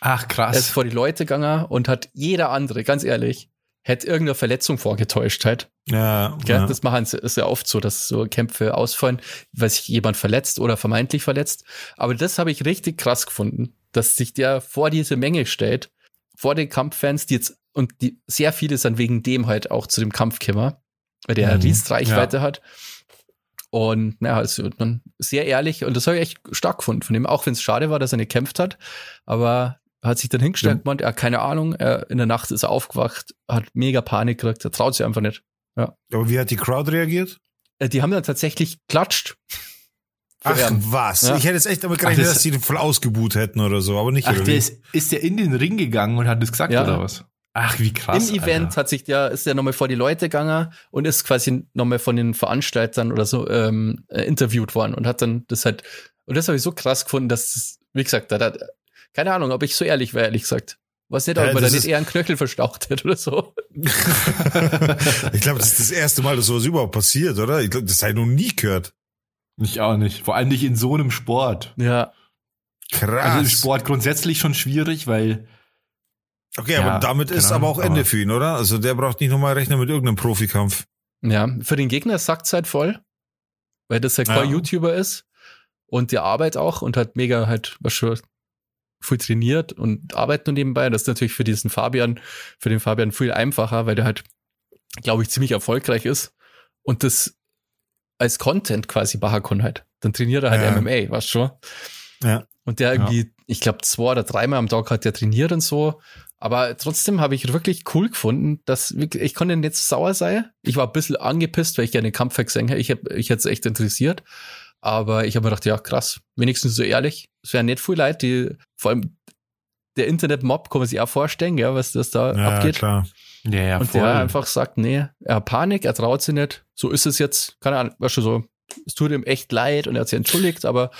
Ach, krass. Er ist vor die Leute gegangen und hat jeder andere, ganz ehrlich, hätte irgendeine Verletzung vorgetäuscht halt. Ja, ja. Das machen sie, ist ja oft so, dass so Kämpfe ausfallen, weil sich jemand verletzt oder vermeintlich verletzt. Aber das habe ich richtig krass gefunden, dass sich der vor diese Menge stellt, vor den Kampffans, die jetzt, und die, sehr viele sind wegen dem halt auch zu dem Kampf gekommen, weil der mhm. Riesreichweite ja. hat. Und naja, also man sehr ehrlich und das habe ich echt stark gefunden von ihm, auch wenn es schade war, dass er nicht gekämpft hat. Aber hat sich dann hingestellt ja. gemeint, er hat keine Ahnung, er, in der Nacht ist er aufgewacht, hat mega Panik gekriegt, er traut sich einfach nicht. Ja. Aber wie hat die Crowd reagiert? Äh, die haben dann tatsächlich klatscht. Ach was, ja. ich hätte jetzt echt damit gerechnet, Ach, das dass die voll ausgebuht hätten oder so, aber nicht. Ach, der ist, ist der in den Ring gegangen und hat das gesagt ja. oder was? Ach, wie krass. Im Event Alter. hat sich der, ist der nochmal vor die Leute gegangen und ist quasi nochmal von den Veranstaltern oder so ähm, äh, interviewt worden und hat dann das halt, und das habe ich so krass gefunden, dass, wie gesagt, da, da, keine Ahnung, ob ich so ehrlich wäre, ehrlich gesagt. Was nicht, ob ja, man da nicht eher einen Knöchel verstaucht hätte oder so. ich glaube, das ist das erste Mal, dass sowas überhaupt passiert, oder? Ich glaube, das habe ich noch nie gehört. Ich auch nicht. Vor allem nicht in so einem Sport. Ja. Krass. Also Sport grundsätzlich schon schwierig, weil Okay, ja, aber damit ist aber auch Ende für ihn, oder? Also der braucht nicht nochmal rechnen mit irgendeinem Profikampf. Ja, für den Gegner sagt es halt voll, weil das ja kein ja. YouTuber ist und der arbeitet auch und hat mega halt was schon viel trainiert und arbeitet nur nebenbei. Das ist natürlich für diesen Fabian, für den Fabian viel einfacher, weil der halt, glaube ich, ziemlich erfolgreich ist und das als Content quasi kann halt. Dann trainiert er halt ja. MMA, weißt du schon? Ja. Und der irgendwie, ja. ich glaube, zwei oder dreimal am Tag hat der trainiert und so aber trotzdem habe ich wirklich cool gefunden, dass ich konnte nicht sauer sein. Ich war ein bisschen angepisst, weil ich gerne Kampf gesehen hätte. Ich, hab, ich hätte es echt interessiert. Aber ich habe mir gedacht, ja, krass, wenigstens so ehrlich. Es wären nicht viel Leute, die, vor allem der Internet-Mob, kann man sich auch vorstellen, ja, was das da ja, abgeht. Klar. Ja, ja, Und voll. der einfach sagt, nee, er hat Panik, er traut sich nicht. So ist es jetzt, keine Ahnung, weißt du, so, es tut ihm echt leid und er hat sich entschuldigt, aber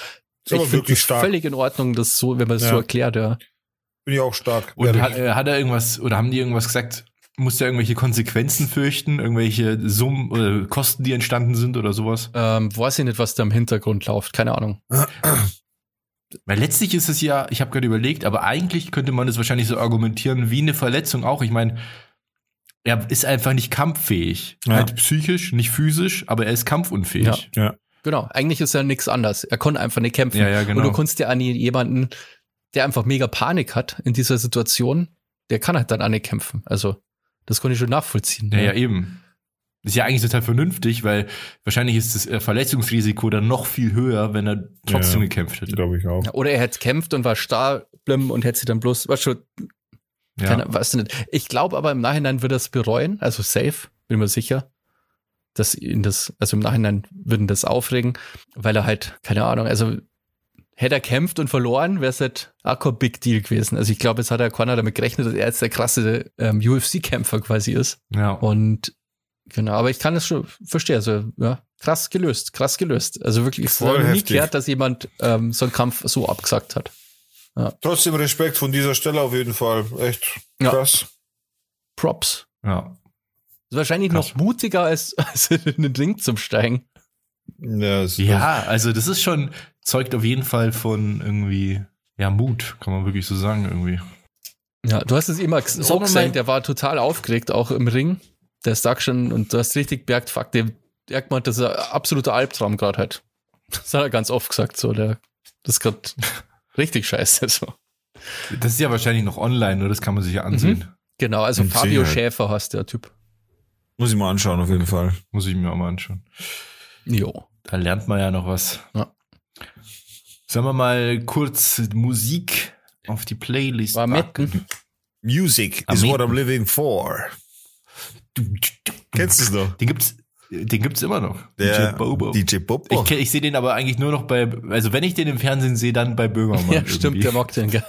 ich finde es völlig in Ordnung, das so, wenn man es ja. so erklärt, ja. Bin ich auch stark. Und hat, äh, hat er irgendwas, oder haben die irgendwas gesagt, muss er irgendwelche Konsequenzen fürchten, irgendwelche Summen oder Kosten, die entstanden sind oder sowas? Ähm, weiß ich nicht, was da im Hintergrund läuft, keine Ahnung. Weil letztlich ist es ja, ich habe gerade überlegt, aber eigentlich könnte man es wahrscheinlich so argumentieren wie eine Verletzung auch. Ich meine, er ist einfach nicht kampffähig. Ja. Halt psychisch, nicht physisch, aber er ist kampfunfähig. Ja. ja. Genau, eigentlich ist er nichts anders. Er konnte einfach nicht kämpfen. Ja, ja, genau. Und du kannst ja an jemanden der einfach mega Panik hat in dieser Situation, der kann halt dann auch nicht kämpfen. Also, das konnte ich schon nachvollziehen. Ja, ja, ja eben. Das ist ja eigentlich total vernünftig, weil wahrscheinlich ist das äh, Verletzungsrisiko dann noch viel höher, wenn er trotzdem ja, gekämpft hätte. Glaube ich auch. Oder er hätte kämpft und war starr und hätte sie dann bloß, was schon, ja. keine, weißt du nicht. Ich glaube aber im Nachhinein wird er es bereuen, also safe, bin mir sicher, dass ihn das, also im Nachhinein würden das aufregen, weil er halt, keine Ahnung, also hätte er kämpft und verloren, wäre es halt auch kein Big Deal gewesen. Also ich glaube, es hat ja keiner damit gerechnet, dass er jetzt der krasse ähm, UFC-Kämpfer quasi ist. Ja. Und genau, aber ich kann es schon verstehen. Also, ja, krass gelöst, krass gelöst. Also wirklich, es Voll ist nie gehört, dass jemand ähm, so einen Kampf so abgesagt hat. Trotzdem Respekt von dieser Stelle auf jeden Fall. Echt Ja. krass. Props. Ja. Ist wahrscheinlich Krass. noch mutiger als, als in den Ring zum Steigen. Ja, Ja, also das ist schon, zeugt auf jeden Fall von irgendwie, ja, Mut, kann man wirklich so sagen, irgendwie. Ja, du hast es immer so gesagt, der war total aufgeregt, auch im Ring. Der sagt schon, und du hast richtig gemerkt, fuck, der, der hat gemeint, das ist ein absoluter Albtraum gerade halt. Das hat er ganz oft gesagt, so, der, das ist gerade richtig scheiße, so. Das ist ja wahrscheinlich noch online, nur das kann man sich ja ansehen. Genau, also Mit Fabio. Schäfer heißt der Typ. Muss ich mal anschauen, auf jeden Fall. Muss ich mir auch mal anschauen. Jo. Da lernt man ja noch was. Ja. Sollen wir mal kurz Musik auf die Playlist War packen? Music is what. I'm living for. Kennst du es noch? Den gibt's, den gibt's immer noch. Der DJ Bobo. DJ Bobo. Ich, ich sehe den aber eigentlich nur noch bei, also wenn ich den im Fernsehen sehe, dann bei Böhmermann. Ja, stimmt, irgendwie. der mag den?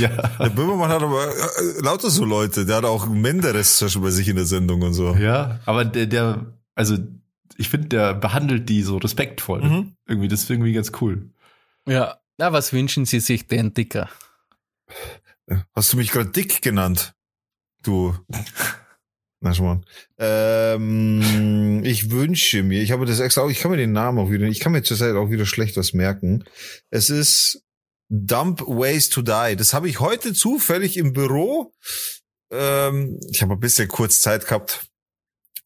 Ja. Der Böhmermann hat aber äh, lauter so Leute. Der hat auch Menderes zum Beispiel bei sich in der Sendung und so. ja, aber der, der, also ich finde, der behandelt die so respektvoll. Mhm. Irgendwie, das ist irgendwie ganz cool. Ja. Na, was wünschen Sie sich denn, Dicker? Hast du mich gerade dick genannt? Du. Na schon mal. Ähm, ich wünsche mir, ich habe das extra, auch- ich kann mir den Namen auch wieder, ich kann mir zurzeit auch wieder schlecht was merken. Es ist Dump Ways to Die. Das habe ich heute zufällig im Büro. Ähm, ich habe ein bisschen kurz Zeit gehabt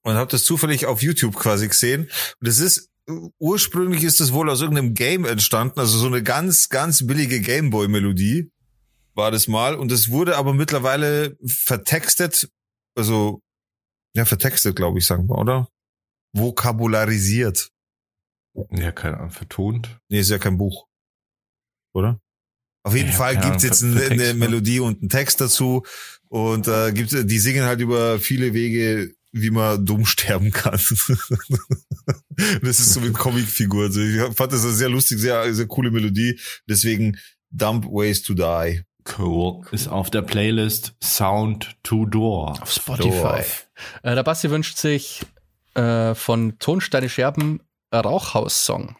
und habe das zufällig auf YouTube quasi gesehen. Und es ist ursprünglich ist es wohl aus irgendeinem Game entstanden, also so eine ganz, ganz billige Gameboy-Melodie war das mal. Und es wurde aber mittlerweile vertextet, also ja, vertextet, glaube ich, sagen wir, oder? Vokabularisiert. Ja, keine Ahnung, vertont. Nee, ist ja kein Buch. Oder? Auf jeden Ja, Fall gibt's Ahnung, jetzt eine, eine ne? Melodie und einen Text dazu. Und äh, gibt, die singen halt über viele Wege, wie man dumm sterben kann. das ist so mit Comicfigur. Also ich fand das eine sehr lustig, sehr, sehr coole Melodie. Deswegen Dump Ways to Die. Cool. Ist auf der Playlist Sound to Door. Auf Spotify. Äh, der Basti wünscht sich äh, von Tonsteine Scherben Rauchhaus-Song.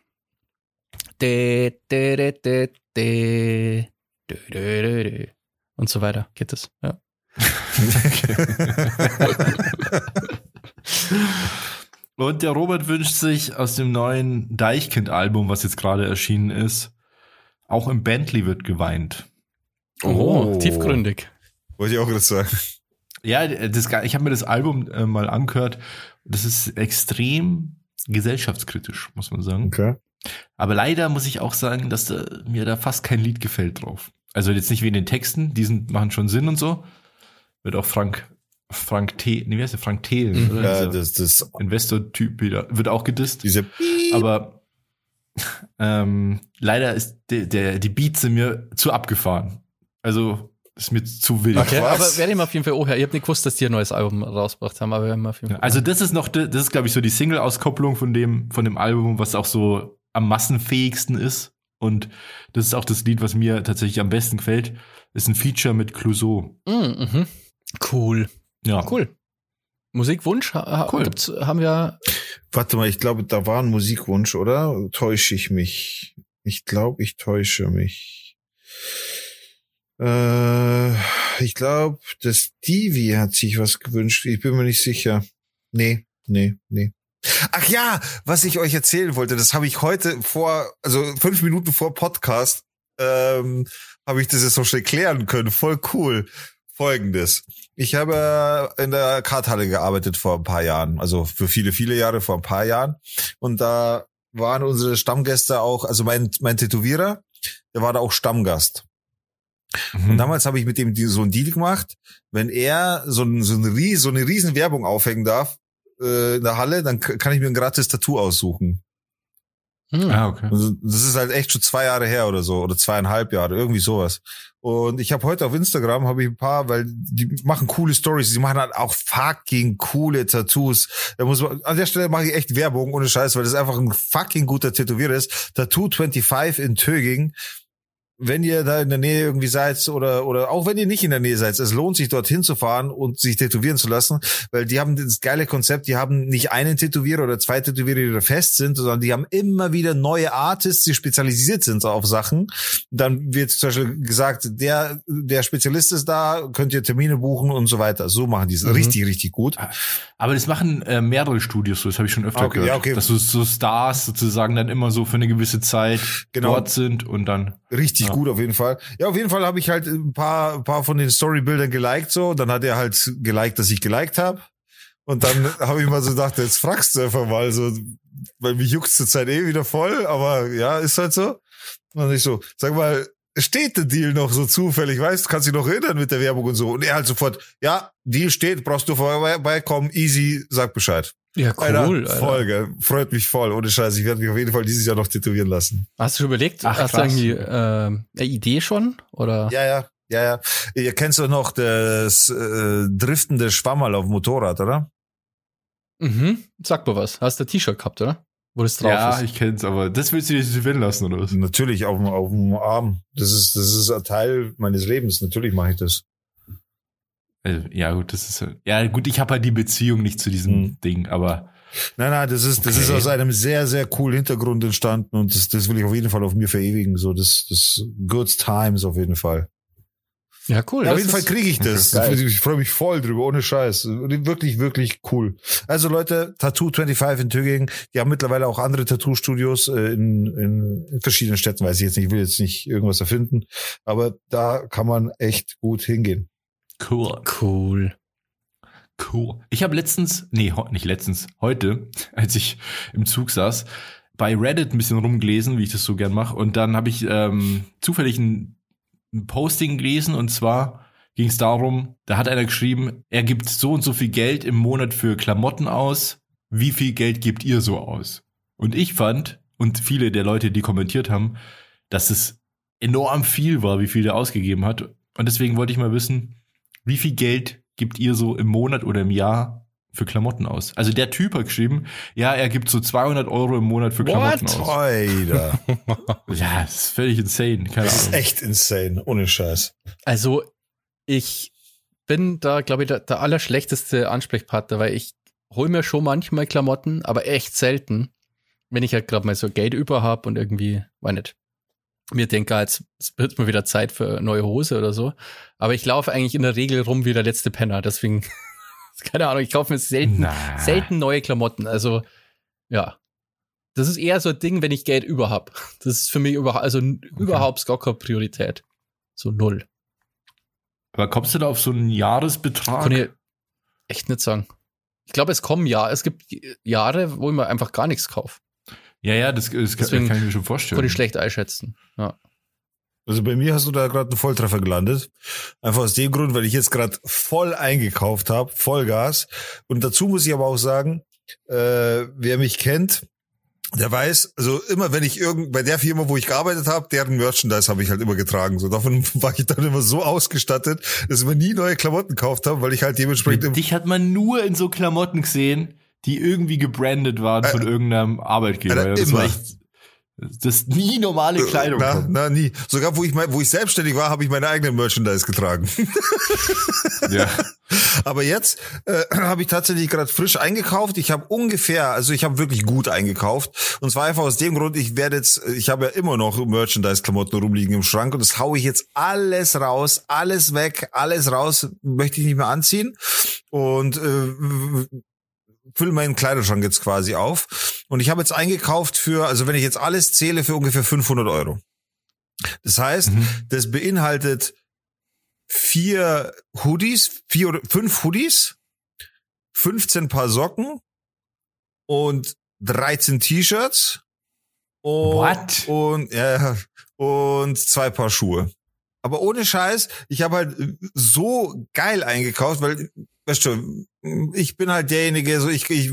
De, de, de, de, de, de, de, de, de. Und so weiter geht es. Ja. Und der Robert wünscht sich aus dem neuen Deichkind-Album, was jetzt gerade erschienen ist, auch im Bentley wird geweint. Oh, tiefgründig. Wollte ich auch gerade sagen. Ja, das, ich habe mir das Album äh, mal angehört. Das ist extrem gesellschaftskritisch, muss man sagen. Okay. Aber leider muss ich auch sagen, dass da, mir da fast kein Lied gefällt drauf. Also jetzt nicht wegen den Texten, die sind, machen schon Sinn und so. Wird auch Frank, Frank T, nee, wie heißt der? Frank Thelen, Mhm. oder? Ja, das, das, Investor-Typ wieder, wird auch gedisst. diese Aber ähm, leider ist der, der, die Beats sind mir zu abgefahren. Also ist mir zu wild. Okay, was? aber werde ich mal auf jeden Fall auch her. Ich habe nicht gewusst, dass die ein neues Album rausgebracht haben, aber wir haben auf jeden Ja, Fall. Also das ist noch, das ist glaube ich so die Single-Auskopplung von dem, von dem Album, was auch so am massenfähigsten ist. Und das ist auch das Lied, was mir tatsächlich am besten gefällt. Ist ein Feature mit Clouseau. Mm, mhm. Cool. Ja, Cool. Musikwunsch ha Cool. gibt's, haben wir. Warte mal, ich glaube, da war ein Musikwunsch, oder? Täusche ich mich? Ich glaube, ich täusche mich. Äh, ich glaube, das Stevie hat sich was gewünscht. Ich bin mir nicht sicher. Nee, nee, nee. Ach ja, was ich euch erzählen wollte, das habe ich heute vor, also fünf Minuten vor Podcast, ähm, habe ich das jetzt noch schnell klären können. Voll cool. Folgendes. Ich habe in der Karthalle gearbeitet vor ein paar Jahren, also für viele, viele Jahre vor ein paar Jahren. Und da waren unsere Stammgäste auch, also mein, mein Tätowierer, der war da auch Stammgast. Mhm. Und damals habe ich mit dem so einen Deal gemacht, wenn er so, ein, so, eine, so eine riesen Werbung aufhängen darf äh, in der Halle, dann kann ich mir ein gratis Tattoo aussuchen. Hm. Ah, okay. Also, das ist halt echt schon zwei Jahre her oder so oder zweieinhalb Jahre, irgendwie sowas. Und ich habe heute auf Instagram habe ich ein paar, weil die machen coole Stories, die machen halt auch fucking coole Tattoos. Da muss man, an der Stelle mache ich echt Werbung ohne Scheiß, weil das einfach ein fucking guter Tätowierer ist. Tattoo 25 in Töging wenn ihr da in der Nähe irgendwie seid oder oder auch wenn ihr nicht in der Nähe seid, es lohnt sich dorthin zu fahren und sich tätowieren zu lassen, weil die haben das geile Konzept, die haben nicht einen Tätowierer oder zwei Tätowierer, die da fest sind, sondern die haben immer wieder neue Artists, die spezialisiert sind auf Sachen. Dann wird zum Beispiel gesagt, der der Spezialist ist da, könnt ihr Termine buchen und so weiter. So machen die es mhm. richtig richtig gut. Aber das machen äh, mehrere Studios, so das habe ich schon öfter okay, gehört, ja, okay. dass so, so Stars sozusagen dann immer so für eine gewisse Zeit genau. dort sind und dann Richtig ja. gut auf jeden Fall. Ja, auf jeden Fall habe ich halt ein paar, ein paar von den Storybildern geliked so. Dann hat er halt geliked, dass ich geliked habe. Und dann habe ich mal so gedacht, jetzt fragst du einfach mal so, weil mich juckt zur Zeit eh wieder voll, aber ja, ist halt so. Und ich so, sag mal, steht der Deal noch so zufällig, weißt, kannst dich noch erinnern mit der Werbung und so. Und er halt sofort, ja, Deal steht, brauchst du vorbeikommen, easy, sag Bescheid. Ja, cool. Alter, voll, gell. Freut mich voll. Ohne Scheiß. Ich werde mich auf jeden Fall dieses Jahr noch tätowieren lassen. Hast du schon überlegt? Ach, hast krass. du irgendwie äh, eine Idee schon? Oder? Ja, ja. Ja, ja. Ihr kennt doch noch das äh, driftende Schwammerl auf Motorrad, oder? Mhm. Sag mal was. Hast du ein T-Shirt gehabt, oder? Wo das drauf ja, ist. Ja, ich kenn's, aber das willst du dir tätowieren lassen, oder was? Natürlich, auf dem, auf dem Arm. Das ist, das ist ein Teil meines Lebens. Natürlich mache ich das. Also, ja, gut, das ist ja gut, ich habe halt die Beziehung nicht zu diesem hm. Ding, aber Nein, nein, das ist, das okay. ist aus einem sehr, sehr coolen Hintergrund entstanden und das, das will ich auf jeden Fall auf mir verewigen. So, das, das Good Times auf jeden Fall. Ja, cool. Ja, auf jeden Fall kriege ich das. ich freue mich voll drüber, ohne Scheiß. Wirklich, wirklich cool. Also Leute, Tattoo 25 in Tübingen, die haben mittlerweile auch andere Tattoo-Studios äh, in, in, in verschiedenen Städten, weiß ich jetzt nicht, ich will jetzt nicht irgendwas erfinden, aber da kann man echt gut hingehen. Cool. Cool. Cool. Ich habe letztens, nee, nicht letztens, heute, als ich im Zug saß, bei Reddit ein bisschen rumgelesen, wie ich das so gern mache. Und dann habe ich ähm, zufällig ein, ein Posting gelesen und zwar ging es darum, da hat einer geschrieben, er gibt so und so viel Geld im Monat für Klamotten aus. Wie viel Geld gebt ihr so aus? Und ich fand, und viele der Leute, die kommentiert haben, dass es enorm viel war, wie viel er ausgegeben hat. Und deswegen wollte ich mal wissen, wie viel Geld gibt ihr so im Monat oder im Jahr für Klamotten aus? Also der Typ hat geschrieben, ja, er gibt so 200 Euro im Monat für Klamotten What? aus. Alter. ja, das ist völlig insane. Keine das Ahnung. ist echt insane, ohne Scheiß. Also ich bin da, glaube ich, der, der allerschlechteste Ansprechpartner, weil ich hole mir schon manchmal Klamotten, aber echt selten, wenn ich halt gerade mal so Geld über habe und irgendwie, weiß nicht, mir denke, jetzt wird mal wieder Zeit für neue Hose oder so. Aber ich laufe eigentlich in der Regel rum wie der letzte Penner. Deswegen, keine Ahnung, ich kaufe mir selten, selten neue Klamotten. Also, ja. Das ist eher so ein Ding, wenn ich Geld über hab. Das ist für mich überhaupt, also okay. überhaupt gar keine Priorität. So null. Aber kommst du da auf so einen Jahresbetrag? Kann ich echt nicht sagen. Ich glaube, es kommen ja, es gibt Jahre, wo ich mir einfach gar nichts kaufe. Ja, ja, das, das kann, kann, ich mir schon vorstellen. Konnte ich schlecht einschätzen. Ja. Also bei mir hast du da gerade einen Volltreffer gelandet. Einfach aus dem Grund, weil ich jetzt gerade voll eingekauft habe, Vollgas. Und dazu muss ich aber auch sagen, äh, wer mich kennt, der weiß, also immer wenn ich irgend bei der Firma, wo ich gearbeitet habe, deren Merchandise habe ich halt immer getragen. So davon war ich dann immer so ausgestattet, dass ich mir nie neue Klamotten gekauft habe, weil ich halt dementsprechend. Dich hat man nur in so Klamotten gesehen, die irgendwie gebrandet waren von äh, irgendeinem Arbeitgeber. Äh, das immer. war echt, das ist nie normale Kleidung. Na, na, nie. Sogar wo ich mein, wo ich selbstständig war, habe ich meine eigene Merchandise getragen. ja. Aber jetzt äh, habe ich tatsächlich gerade frisch eingekauft. Ich habe ungefähr, also ich habe wirklich gut eingekauft. Und zwar einfach aus dem Grund, ich werde jetzt, ich habe ja immer noch Merchandise-Klamotten rumliegen im Schrank und das haue ich jetzt alles raus, alles weg, alles raus, möchte ich nicht mehr anziehen. Und äh, fülle meinen Kleiderschrank jetzt quasi auf. Und ich habe jetzt eingekauft für, also wenn ich jetzt alles zähle, für ungefähr 500 Euro. Das heißt, mhm. das beinhaltet vier Hoodies, vier oder fünf Hoodies, 15 Paar Socken und 13 T-Shirts und, What? und ja, und zwei Paar Schuhe. Aber ohne Scheiß, ich habe halt so geil eingekauft, weil weißt du, ich bin halt derjenige, so ich, ich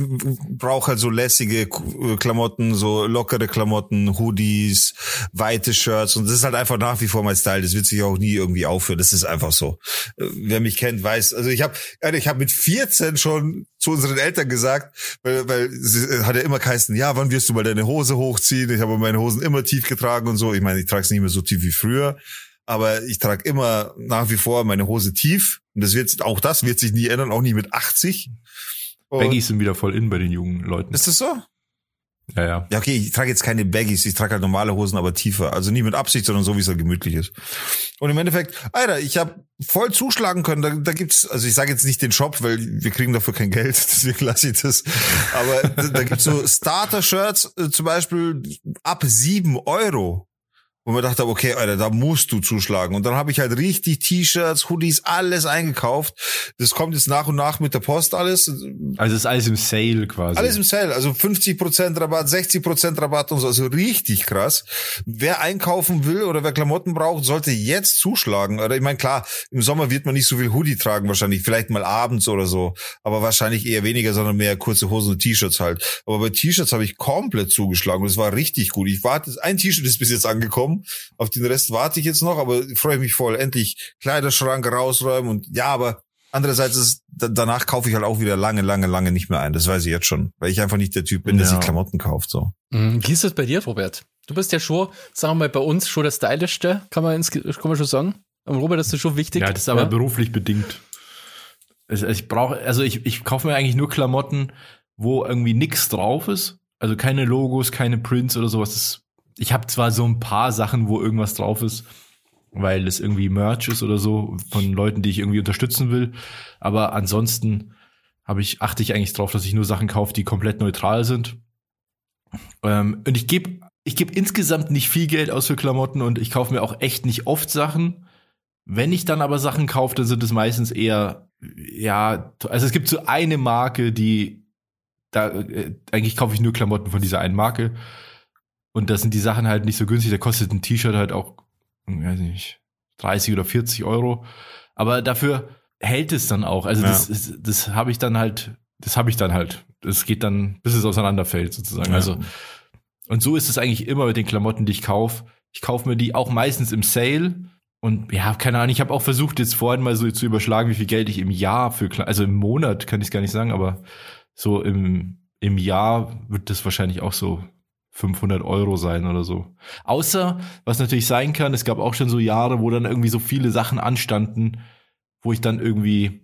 brauche halt so lässige Klamotten, so lockere Klamotten, Hoodies, weite Shirts und das ist halt einfach nach wie vor mein Style. Das wird sich auch nie irgendwie aufhören. Das ist einfach so. Wer mich kennt, weiß. Also ich habe, ich habe mit 14 schon zu unseren Eltern gesagt, weil, weil sie hat ja immer geheißen, ja, wann wirst du mal deine Hose hochziehen? Ich habe meine Hosen immer tief getragen und so. Ich meine, ich trage es nicht mehr so tief wie früher aber ich trage immer nach wie vor meine Hose tief. Und das wird, auch das wird sich nie ändern, auch nie mit 80. Und Baggies sind wieder voll in bei den jungen Leuten. Ist das so? Ja, ja. Ja, okay, ich trage jetzt keine Baggies, ich trage halt normale Hosen, aber tiefer. Also nie mit Absicht, sondern so, wie es halt gemütlich ist. Und im Endeffekt, Alter, ich habe voll zuschlagen können. Da, da gibt's, also ich sage jetzt nicht den Shop, weil wir kriegen dafür kein Geld, deswegen lasse ich das. Aber da, da gibt's so Starter-Shirts, äh, zum Beispiel ab sieben Euro wo man dachte, okay, Alter, da musst du zuschlagen. Und dann habe ich halt richtig T-Shirts, Hoodies, alles eingekauft. Das kommt jetzt nach und nach mit der Post alles. Also ist alles im Sale quasi. Alles im Sale, also 50% Rabatt, 60% Rabatt und so, also richtig krass. Wer einkaufen will oder wer Klamotten braucht, sollte jetzt zuschlagen. Oder ich meine, klar, im Sommer wird man nicht so viel Hoodie tragen wahrscheinlich, vielleicht mal abends oder so, aber wahrscheinlich eher weniger, sondern mehr kurze Hosen und T-Shirts halt. Aber bei T-Shirts habe ich komplett zugeschlagen und es war richtig gut. Ich warte, ein T-Shirt ist bis jetzt angekommen auf den Rest warte ich jetzt noch, aber freue mich voll. Endlich Kleiderschrank rausräumen und ja, aber andererseits ist, danach kaufe ich halt auch wieder lange, lange, lange nicht mehr ein. Das weiß ich jetzt schon, weil ich einfach nicht der Typ bin, ja. der sich Klamotten kauft, so. Mhm. Wie ist das bei dir, Robert? Du bist ja schon, sagen wir mal, bei uns schon der Stylischste, kann man, ins, kann man schon sagen. Aber Robert, das ist schon wichtig. Ja, das ist aber ja? beruflich bedingt. Also ich brauche, also ich, ich kaufe mir eigentlich nur Klamotten, wo irgendwie nix drauf ist. Also keine Logos, keine Prints oder sowas. Das ich habe zwar so ein paar Sachen, wo irgendwas drauf ist, weil es irgendwie Merch ist oder so von Leuten, die ich irgendwie unterstützen will, aber ansonsten habe ich achte ich eigentlich drauf, dass ich nur Sachen kaufe, die komplett neutral sind. Ähm, und ich gebe ich gebe insgesamt nicht viel Geld aus für Klamotten und ich kaufe mir auch echt nicht oft Sachen. Wenn ich dann aber Sachen kaufe, dann sind es meistens eher ja, also es gibt so eine Marke, die da äh, eigentlich kaufe ich nur Klamotten von dieser einen Marke und da sind die Sachen halt nicht so günstig. Da kostet ein T-Shirt halt auch, weiß nicht, 30 oder 40 Euro. Aber dafür hält es dann auch. Also ja. das, das, das habe ich dann halt, das habe ich dann halt. Das geht dann, bis es auseinanderfällt sozusagen. Ja. Also und so ist es eigentlich immer mit den Klamotten, die ich kaufe. Ich kaufe mir die auch meistens im Sale. Und ja, keine Ahnung, ich habe auch versucht, jetzt vorhin mal so zu überschlagen, wie viel Geld ich im Jahr für, also im Monat kann ich es gar nicht sagen, aber so im, im Jahr wird das wahrscheinlich auch so 500 Euro sein oder so. Außer, was natürlich sein kann, es gab auch schon so Jahre, wo dann irgendwie so viele Sachen anstanden, wo ich dann irgendwie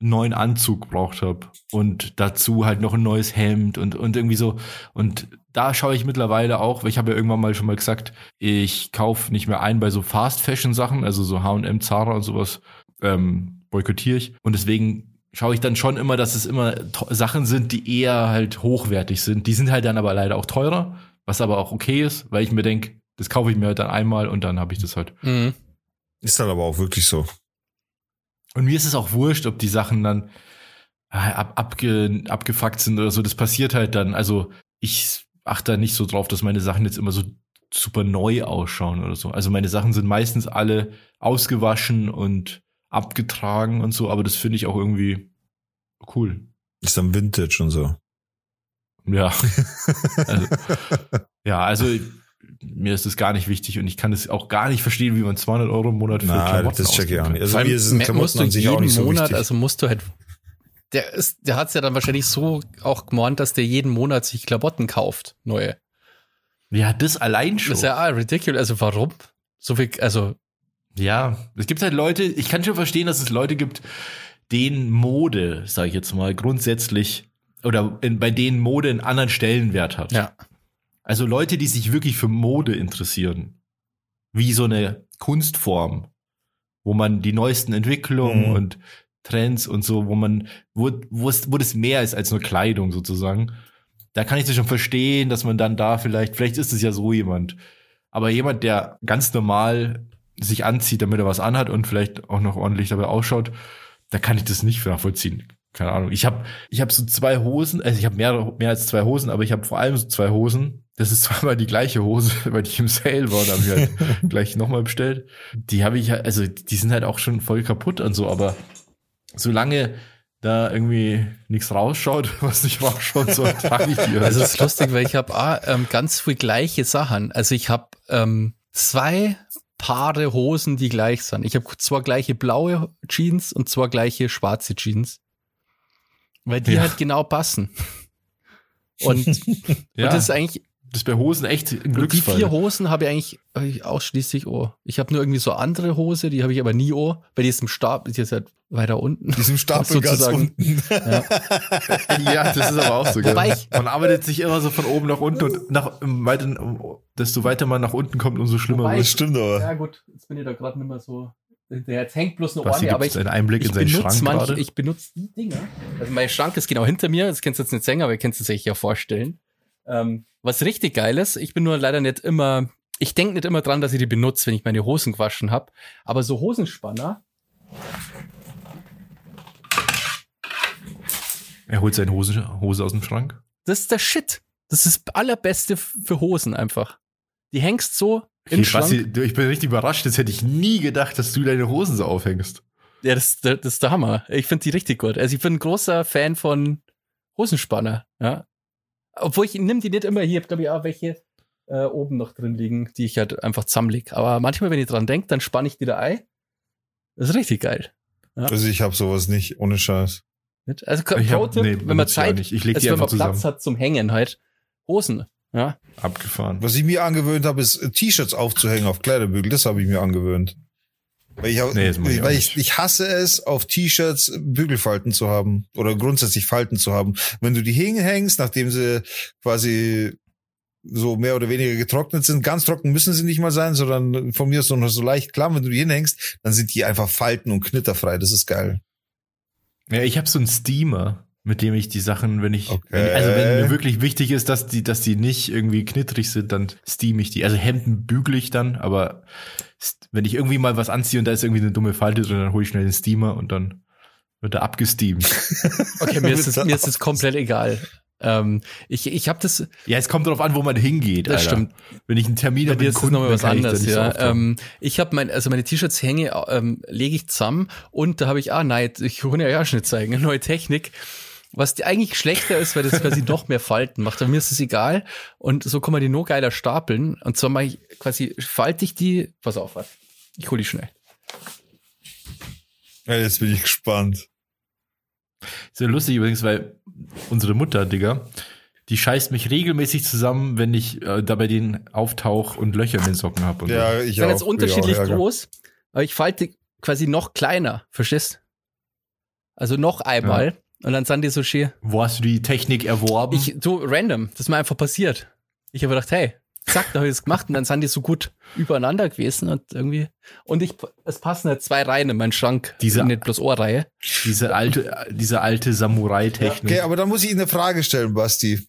einen neuen Anzug braucht habe und dazu halt noch ein neues Hemd und und irgendwie so und da schaue ich mittlerweile auch, weil ich habe ja irgendwann mal schon mal gesagt, ich kaufe nicht mehr ein bei so Fast Fashion Sachen, also so H&M, Zara und sowas ähm, boykottiere ich und deswegen schaue ich dann schon immer, dass es immer Sachen sind, die eher halt hochwertig sind. Die sind halt dann aber leider auch teurer, was aber auch okay ist, weil ich mir denke, das kaufe ich mir halt dann einmal und dann habe ich das halt. Mhm. Ist dann aber auch wirklich so. Und mir ist es auch wurscht, ob die Sachen dann äh, ab, abge, abgefuckt sind oder so. Das passiert halt dann. Also ich achte da nicht so drauf, dass meine Sachen jetzt immer so super neu ausschauen oder so. Also meine Sachen sind meistens alle ausgewaschen und abgetragen und so, aber das finde ich auch irgendwie cool. Ist dann Vintage und so. Ja. also, ja, also mir ist das gar nicht wichtig und ich kann es auch gar nicht verstehen, wie man 200 Euro im Monat für Na, Klamotten das check ich auch nicht. Also mir sind Klamotten an sich auch nicht so Monat, wichtig. Also musst du halt der ist, der hat's ja dann wahrscheinlich so auch gemornt, dass der jeden Monat sich Klamotten kauft, neue. Ja, das allein schon. Das ist ja ah, ridiculous. Also warum? So viel, also ja, es gibt halt Leute, ich kann schon verstehen, dass es Leute gibt, denen Mode, sage ich jetzt mal, grundsätzlich oder in, bei denen Mode einen anderen Stellenwert hat. Ja. Also Leute, die sich wirklich für Mode interessieren, wie so eine Kunstform, wo man die neuesten Entwicklungen mhm. und Trends und so, wo man, wo, wo, es, wo das mehr ist als nur Kleidung sozusagen. Da kann ich das schon verstehen, dass man dann da vielleicht, vielleicht ist es ja so jemand. Aber jemand, der ganz normal sich anzieht, damit er was anhat und vielleicht auch noch ordentlich dabei ausschaut, da kann ich das nicht nachvollziehen. Keine Ahnung. Ich habe ich hab so zwei Hosen, also ich habe mehr, mehr als zwei Hosen, aber ich habe vor allem so zwei Hosen. Das ist zweimal die gleiche Hose, weil ich im Sale war, da habe ich halt gleich nochmal bestellt. Die habe ich, also die sind halt auch schon voll kaputt und so, aber solange da irgendwie nichts rausschaut, was nicht rausschaut soll, trage ich die. Also es ist lustig, weil ich habe ähm, ganz viel gleiche Sachen. Also ich habe ähm, zwei Paare Hosen, die gleich sind. Ich habe zwar gleiche blaue Jeans und zwar gleiche schwarze Jeans. Weil die ja. halt genau passen. Und, ja. und das ist eigentlich. Das ist bei Hosen echt ein Glücksfall. Die vier Hosen habe ich eigentlich hab ich ausschließlich oh. Ich habe nur irgendwie so andere Hose, die habe ich aber nie oh, weil die ist im Stapel, die ist halt weiter unten. Die ist im Stapel ganz unten. Ja. ja. das ist aber auch so. Wobei ich, man arbeitet sich immer so von oben nach unten und nach weiter, desto weiter man nach unten kommt, umso schlimmer wird. Das stimmt aber. Ja gut, jetzt bin ich da gerade nicht mehr so Jetzt hängt bloß eine Ohren, aber ich, einen Einblick ich, in seinen benutze Schrank manch, ich benutze die Dinger. Also mein Schrank ist genau hinter mir, das kennst du jetzt nicht sehen, aber ihr könnt es euch ja vorstellen. Ähm, was richtig geil ist, ich bin nur leider nicht immer, ich denke nicht immer dran, dass ich die benutze, wenn ich meine Hosen gewaschen habe. Aber so Hosenspanner. Er holt seine Hose, Hose aus dem Schrank. Das ist der Shit. Das ist das allerbeste für Hosen einfach. Die hängst so im okay, Schrank. Basti, ich bin richtig überrascht. Das hätte ich nie gedacht, dass du deine Hosen so aufhängst. Ja, das, das, das ist der Hammer. Ich finde die richtig gut. Also ich bin ein großer Fan von Hosenspanner. Ja. Obwohl ich nehme die nicht immer hier. Ich glaube ich auch welche äh, oben noch drin liegen, die ich halt einfach zusammenleg. Aber manchmal, wenn ich dran denke, dann spanne ich die da ein. Das ist richtig geil. Ja. Also ich habe sowas nicht, ohne Scheiß. Also Pro-Tipp, nee, wenn man Zeit, ich, ich also wenn man zusammen. Platz hat zum Hängen halt, Hosen. Ja. Abgefahren. Was ich mir angewöhnt habe, ist T-Shirts aufzuhängen auf Kleiderbügel. Das habe ich mir angewöhnt. Weil ich, auch, nee, ich, weil ich, ich hasse es, auf T-Shirts Bügelfalten zu haben oder grundsätzlich Falten zu haben. Wenn du die hinhängst, nachdem sie quasi so mehr oder weniger getrocknet sind. Ganz trocken müssen sie nicht mal sein, sondern von mir ist noch so leicht klamm. Wenn du die hinhängst, dann sind die einfach falten- und knitterfrei. Das ist geil. Ja, ich habe so einen Steamer, mit dem ich die Sachen, wenn ich, okay. wenn, also wenn mir wirklich wichtig ist, dass die, dass die nicht irgendwie knittrig sind, dann steam ich die. Also Hemden bügel ich dann, aber wenn ich irgendwie mal was anziehe und da ist irgendwie eine dumme Falte drin, dann hole ich schnell den Steamer und dann wird er abgesteamt. Okay, mir ist es, mir ist es komplett egal. Ähm, ich ich habe das. Ja, es kommt darauf an, wo man hingeht. Das Alter. stimmt. Wenn ich einen Termin habe, ist noch mal was anderes. Ja, so ähm, ich habe mein, also meine T-Shirts hänge, ähm, lege ich zusammen und da habe ich, ah nein, ich kann ja ja Schnitt zeigen, neue Technik. Was die eigentlich schlechter ist, weil das quasi noch mehr Falten macht. Aber mir ist es egal. Und so kann man die nur geiler stapeln. Und zwar mache ich quasi, falte ich die, pass auf, was. Ich hole die schnell. Ja, jetzt bin ich gespannt. Ist ja lustig übrigens, weil unsere Mutter, Digga, die scheißt mich regelmäßig zusammen, wenn ich äh, da bei denen auftauch und Löcher in den Socken habe. Ja, ich auch. jetzt unterschiedlich auch, groß, aber ich falte quasi noch kleiner, verstehst? Also noch einmal. Ja. Und dann sind die so schier. Wo hast du die Technik erworben? Ich, so random. Das ist mir einfach passiert. Ich habe gedacht, hey, zack, da habe ich es gemacht und dann sind die so gut übereinander gewesen und irgendwie. Und ich, es passen halt zwei Reihen in meinen Schrank. Diese, nicht bloß Ohrreihe. Diese alte, diese alte Samurai-Technik. Okay, aber da muss ich eine Frage stellen, Basti.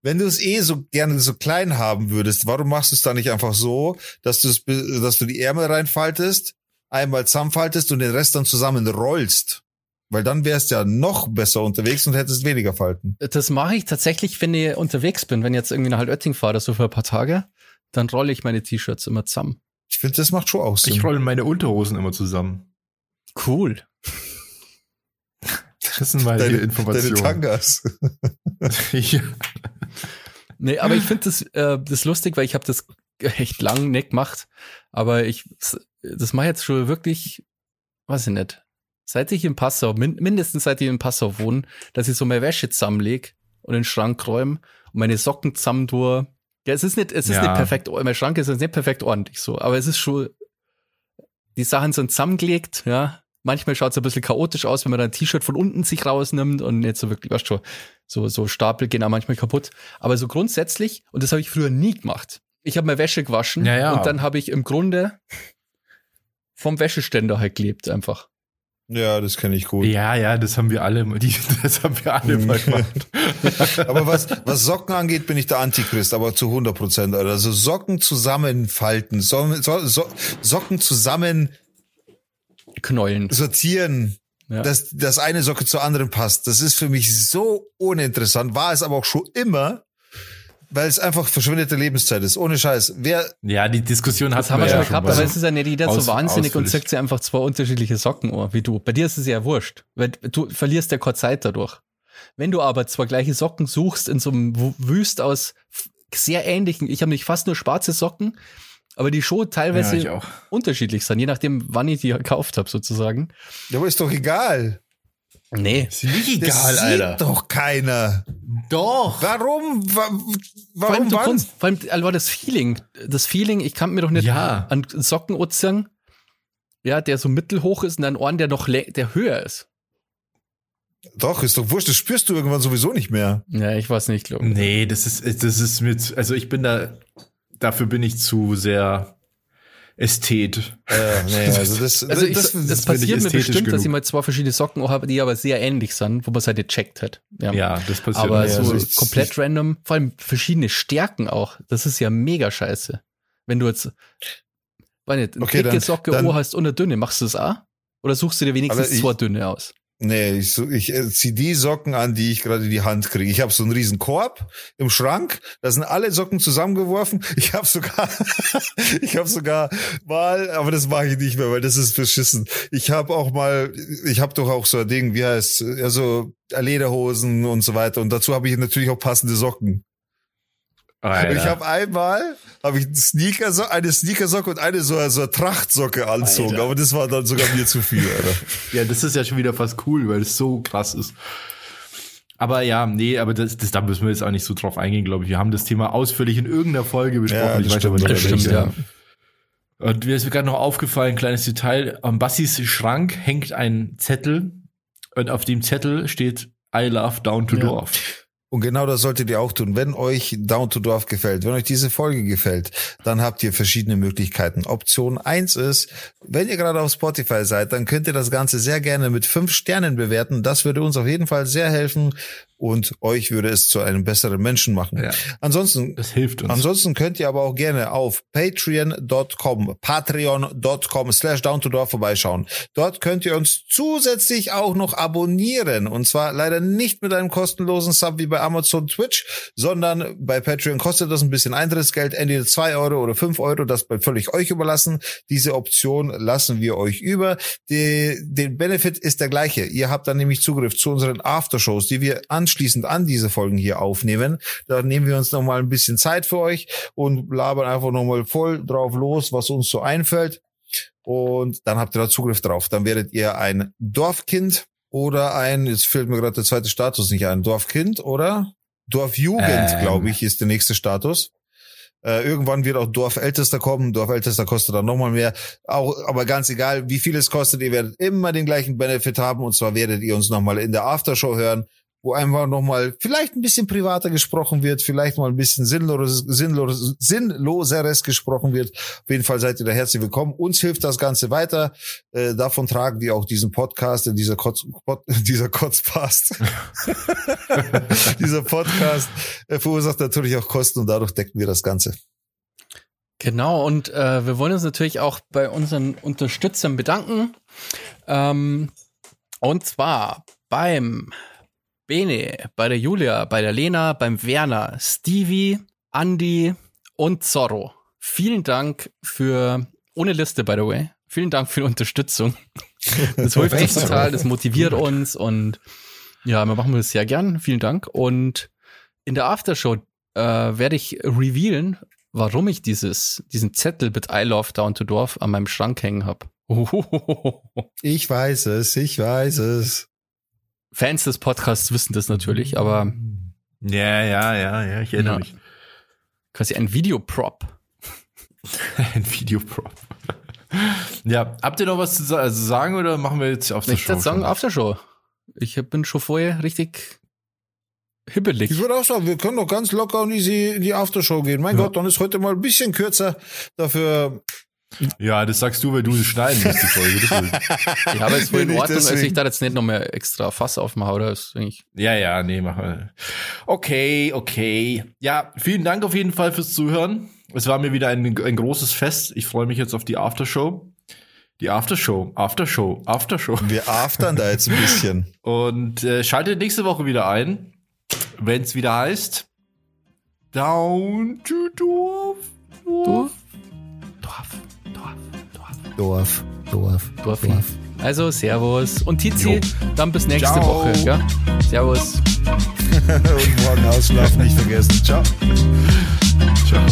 Wenn du es eh so gerne so klein haben würdest, warum machst du es dann nicht einfach so, dass du es, dass du die Ärmel reinfaltest, einmal zusammenfaltest und den Rest dann zusammen rollst? Weil dann wärst ja noch besser unterwegs und hättest weniger Falten. Das mache ich tatsächlich, wenn ich unterwegs bin. Wenn ich jetzt irgendwie nach Altötting fahre, so für ein paar Tage, dann rolle ich meine T-Shirts immer zusammen. Ich finde, das macht schon auch Sinn. Ich rolle meine Unterhosen immer zusammen. Cool. Das sind meine deine, Informationen. Deine Tangas. ja. Nee, aber ich finde das, äh, das lustig, weil ich habe das echt lang nicht gemacht. Aber ich, das mache jetzt schon wirklich, weiß ich nicht, seit ich in Passau, min mindestens seit ich in Passau wohne, dass ich so meine Wäsche zusammenlege und in den Schrank räume und meine Socken zusammen tue. Ja, es ist nicht, es ist ja. nicht perfekt, mein Schrank ist nicht perfekt ordentlich so, aber es ist schon, die Sachen sind zusammengelegt, ja. Manchmal schaut es ein bisschen chaotisch aus, wenn man dann ein T-Shirt von unten sich rausnimmt und nicht so wirklich, weißt du, so, so Stapel gehen auch manchmal kaputt. Aber so grundsätzlich, und das habe ich früher nie gemacht. Ich habe meine Wäsche gewaschen ja, ja. und dann habe ich im Grunde vom Wäscheständer halt gelebt einfach. Ja, das kenne ich gut. Ja, ja, das haben wir alle, die, das haben wir alle mal gemacht. aber was, was Socken angeht, bin ich der Antichrist, aber zu 100 Prozent. Also Socken zusammenfalten, so, so, so, Socken zusammen knäulen, sortieren, ja. dass das eine Socke zur anderen passt. Das ist für mich so uninteressant, war es aber auch schon immer. Weil es einfach verschwendete Lebenszeit ist. Ohne Scheiß. Wer. Ja, die Diskussion hat haben wir ja schon gehabt, aber es ist ja nicht jeder aus, so wahnsinnig und sagt sich einfach zwei unterschiedliche Socken oh, wie du. Bei dir ist es ja wurscht, weil du verlierst ja keine Zeit dadurch. Wenn du aber zwei gleiche Socken suchst in so einem Wüst aus sehr ähnlichen, ich habe nicht fast nur schwarze Socken, aber die schon teilweise ja, unterschiedlich sind, je nachdem, wann ich die gekauft habe, sozusagen. Ja, aber ist doch egal. Nee. Ist nicht egal, das Alter. Sieht doch keiner. Doch. Warum? Wa warum? Vor allem, kannst, vor allem also das Feeling. Das Feeling, ich kann mir doch nicht ja. an Socken ozean, ja, der so mittelhoch ist und einen Ohren, der noch der höher ist. Doch, ist doch wurscht, das spürst du irgendwann sowieso nicht mehr. Ja, ich weiß nicht, glaube ich. Nee, das ist, das ist mit, also ich bin da, dafür bin ich zu sehr Ästhet. Äh, nee, also das, also ich, das, das, das passiert mir bestimmt, genug. dass ich mal zwei verschiedene Socken habe, die aber sehr ähnlich sind, wo man es halt gecheckt hat. Ja, ja das passiert. Aber so also ich, komplett ich, random, vor allem verschiedene Stärken auch. Das ist ja mega scheiße. Wenn du jetzt, weil nicht, eine okay, dicke Socke dann, hast und eine dünne, machst du das auch? Oder suchst du dir wenigstens zwei dünne aus? Nee, ich, ich äh, zieh die Socken an, die ich gerade in die Hand kriege. Ich habe so einen riesen Korb im Schrank, da sind alle Socken zusammengeworfen. Ich habe sogar, ich habe sogar mal, aber das mache ich nicht mehr, weil das ist beschissen. Ich habe auch mal, ich habe doch auch so ein Ding, wie heißt, also Lederhosen und so weiter. Und dazu habe ich natürlich auch passende Socken. Alter. Ich habe einmal habe ich Sneaker eine Sneakersocke und eine so, so eine Trachtsocke anzogen, Alter. aber das war dann sogar mir zu viel. Alter. Ja, das ist ja schon wieder fast cool, weil es so krass ist. Aber ja, nee, aber das, das, da müssen wir jetzt auch nicht so drauf eingehen, glaube ich. Wir haben das Thema ausführlich in irgendeiner Folge besprochen. Ja, ich weiß aber nicht, stimmt, ja. Und mir ist gerade noch aufgefallen, kleines Detail, am Bassis Schrank hängt ein Zettel und auf dem Zettel steht I love down to ja. Dorf. Und genau das solltet ihr auch tun. Wenn euch Down to Dorf gefällt, wenn euch diese Folge gefällt, dann habt ihr verschiedene Möglichkeiten. Option eins ist, wenn ihr gerade auf Spotify seid, dann könnt ihr das Ganze sehr gerne mit fünf Sternen bewerten. Das würde uns auf jeden Fall sehr helfen und euch würde es zu einem besseren Menschen machen. Ja. Ansonsten, das hilft uns. Ansonsten könnt ihr aber auch gerne auf patreon.com, patreon.com slash down to door vorbeischauen. Dort könnt ihr uns zusätzlich auch noch abonnieren und zwar leider nicht mit einem kostenlosen Sub wie bei Amazon Twitch, sondern bei Patreon kostet das ein bisschen Eintrittsgeld, entweder zwei Euro oder fünf Euro, das bleibt völlig euch überlassen. Diese Option lassen wir euch über. Die, den Benefit ist der gleiche. Ihr habt dann nämlich Zugriff zu unseren Aftershows, die wir anschauen anschließend an diese Folgen hier aufnehmen. Da nehmen wir uns noch mal ein bisschen Zeit für euch und labern einfach noch mal voll drauf los, was uns so einfällt. Und dann habt ihr da Zugriff drauf. Dann werdet ihr ein Dorfkind oder ein, jetzt fällt mir gerade der zweite Status nicht ein, Dorfkind oder Dorfjugend, ähm. glaube ich, ist der nächste Status. Äh, irgendwann wird auch Dorfältester kommen. Dorfältester kostet dann nochmal mehr. Auch, aber ganz egal, wie viel es kostet, ihr werdet immer den gleichen Benefit haben. Und zwar werdet ihr uns nochmal in der Aftershow hören wo einfach nochmal vielleicht ein bisschen privater gesprochen wird, vielleicht mal ein bisschen sinnloses, sinnloses, sinnloseres gesprochen wird. Auf jeden Fall seid ihr da herzlich willkommen. Uns hilft das Ganze weiter. Äh, davon tragen wir auch diesen Podcast, dieser Kotz, Pod, dieser Kotzpast. dieser Podcast äh, verursacht natürlich auch Kosten und dadurch decken wir das Ganze. Genau, und äh, wir wollen uns natürlich auch bei unseren Unterstützern bedanken. Ähm, und zwar beim Bene, bei der Julia, bei der Lena, beim Werner, Stevie, Andy und Zorro. Vielen Dank für, ohne Liste, by the way, vielen Dank für die Unterstützung. Das hilft uns total, das motiviert uns und ja, wir machen das sehr gern. Vielen Dank. Und in der Aftershow äh, werde ich revealen, warum ich dieses, diesen Zettel mit I Love Down to Dorf an meinem Schrank hängen habe. Ich weiß es, ich weiß es. Fans des Podcasts wissen das natürlich, aber. Ja, ja, ja, ja, ich erinnere ja. mich. Quasi ein Videoprop. ein Videoprop. ja, habt ihr noch was zu also sagen oder machen wir jetzt auf der Show? Ich sagen, auf der Show. Ich bin schon vorher richtig hibbelig. Ich würde auch sagen, wir können doch ganz locker in die, die Aftershow gehen. Mein ja. Gott, dann ist heute mal ein bisschen kürzer. Dafür ja, das sagst du, weil du sie schneiden musst, die Folge. ja, aber es ist wohl in Ordnung, als ich da jetzt nicht noch mehr extra Fass aufmache, oder? Ist eigentlich ja, ja, nee, mach mal. Okay, okay. Ja, vielen Dank auf jeden Fall fürs Zuhören. Es war mir wieder ein, ein großes Fest. Ich freue mich jetzt auf die Aftershow. Die Aftershow, Aftershow, Aftershow. Wir aftern da jetzt ein bisschen. Und äh, schaltet nächste Woche wieder ein, wenn es wieder heißt Down to Dorf. Dorf. Dorf. Dorf. Dorf. Dorf. Dorf. Dorf. Also Servus. Und Tizi, jo. dann bis nächste Ciao. Woche. Gell? Servus. Und morgen ausschlafen nicht vergessen. Ciao. Ciao.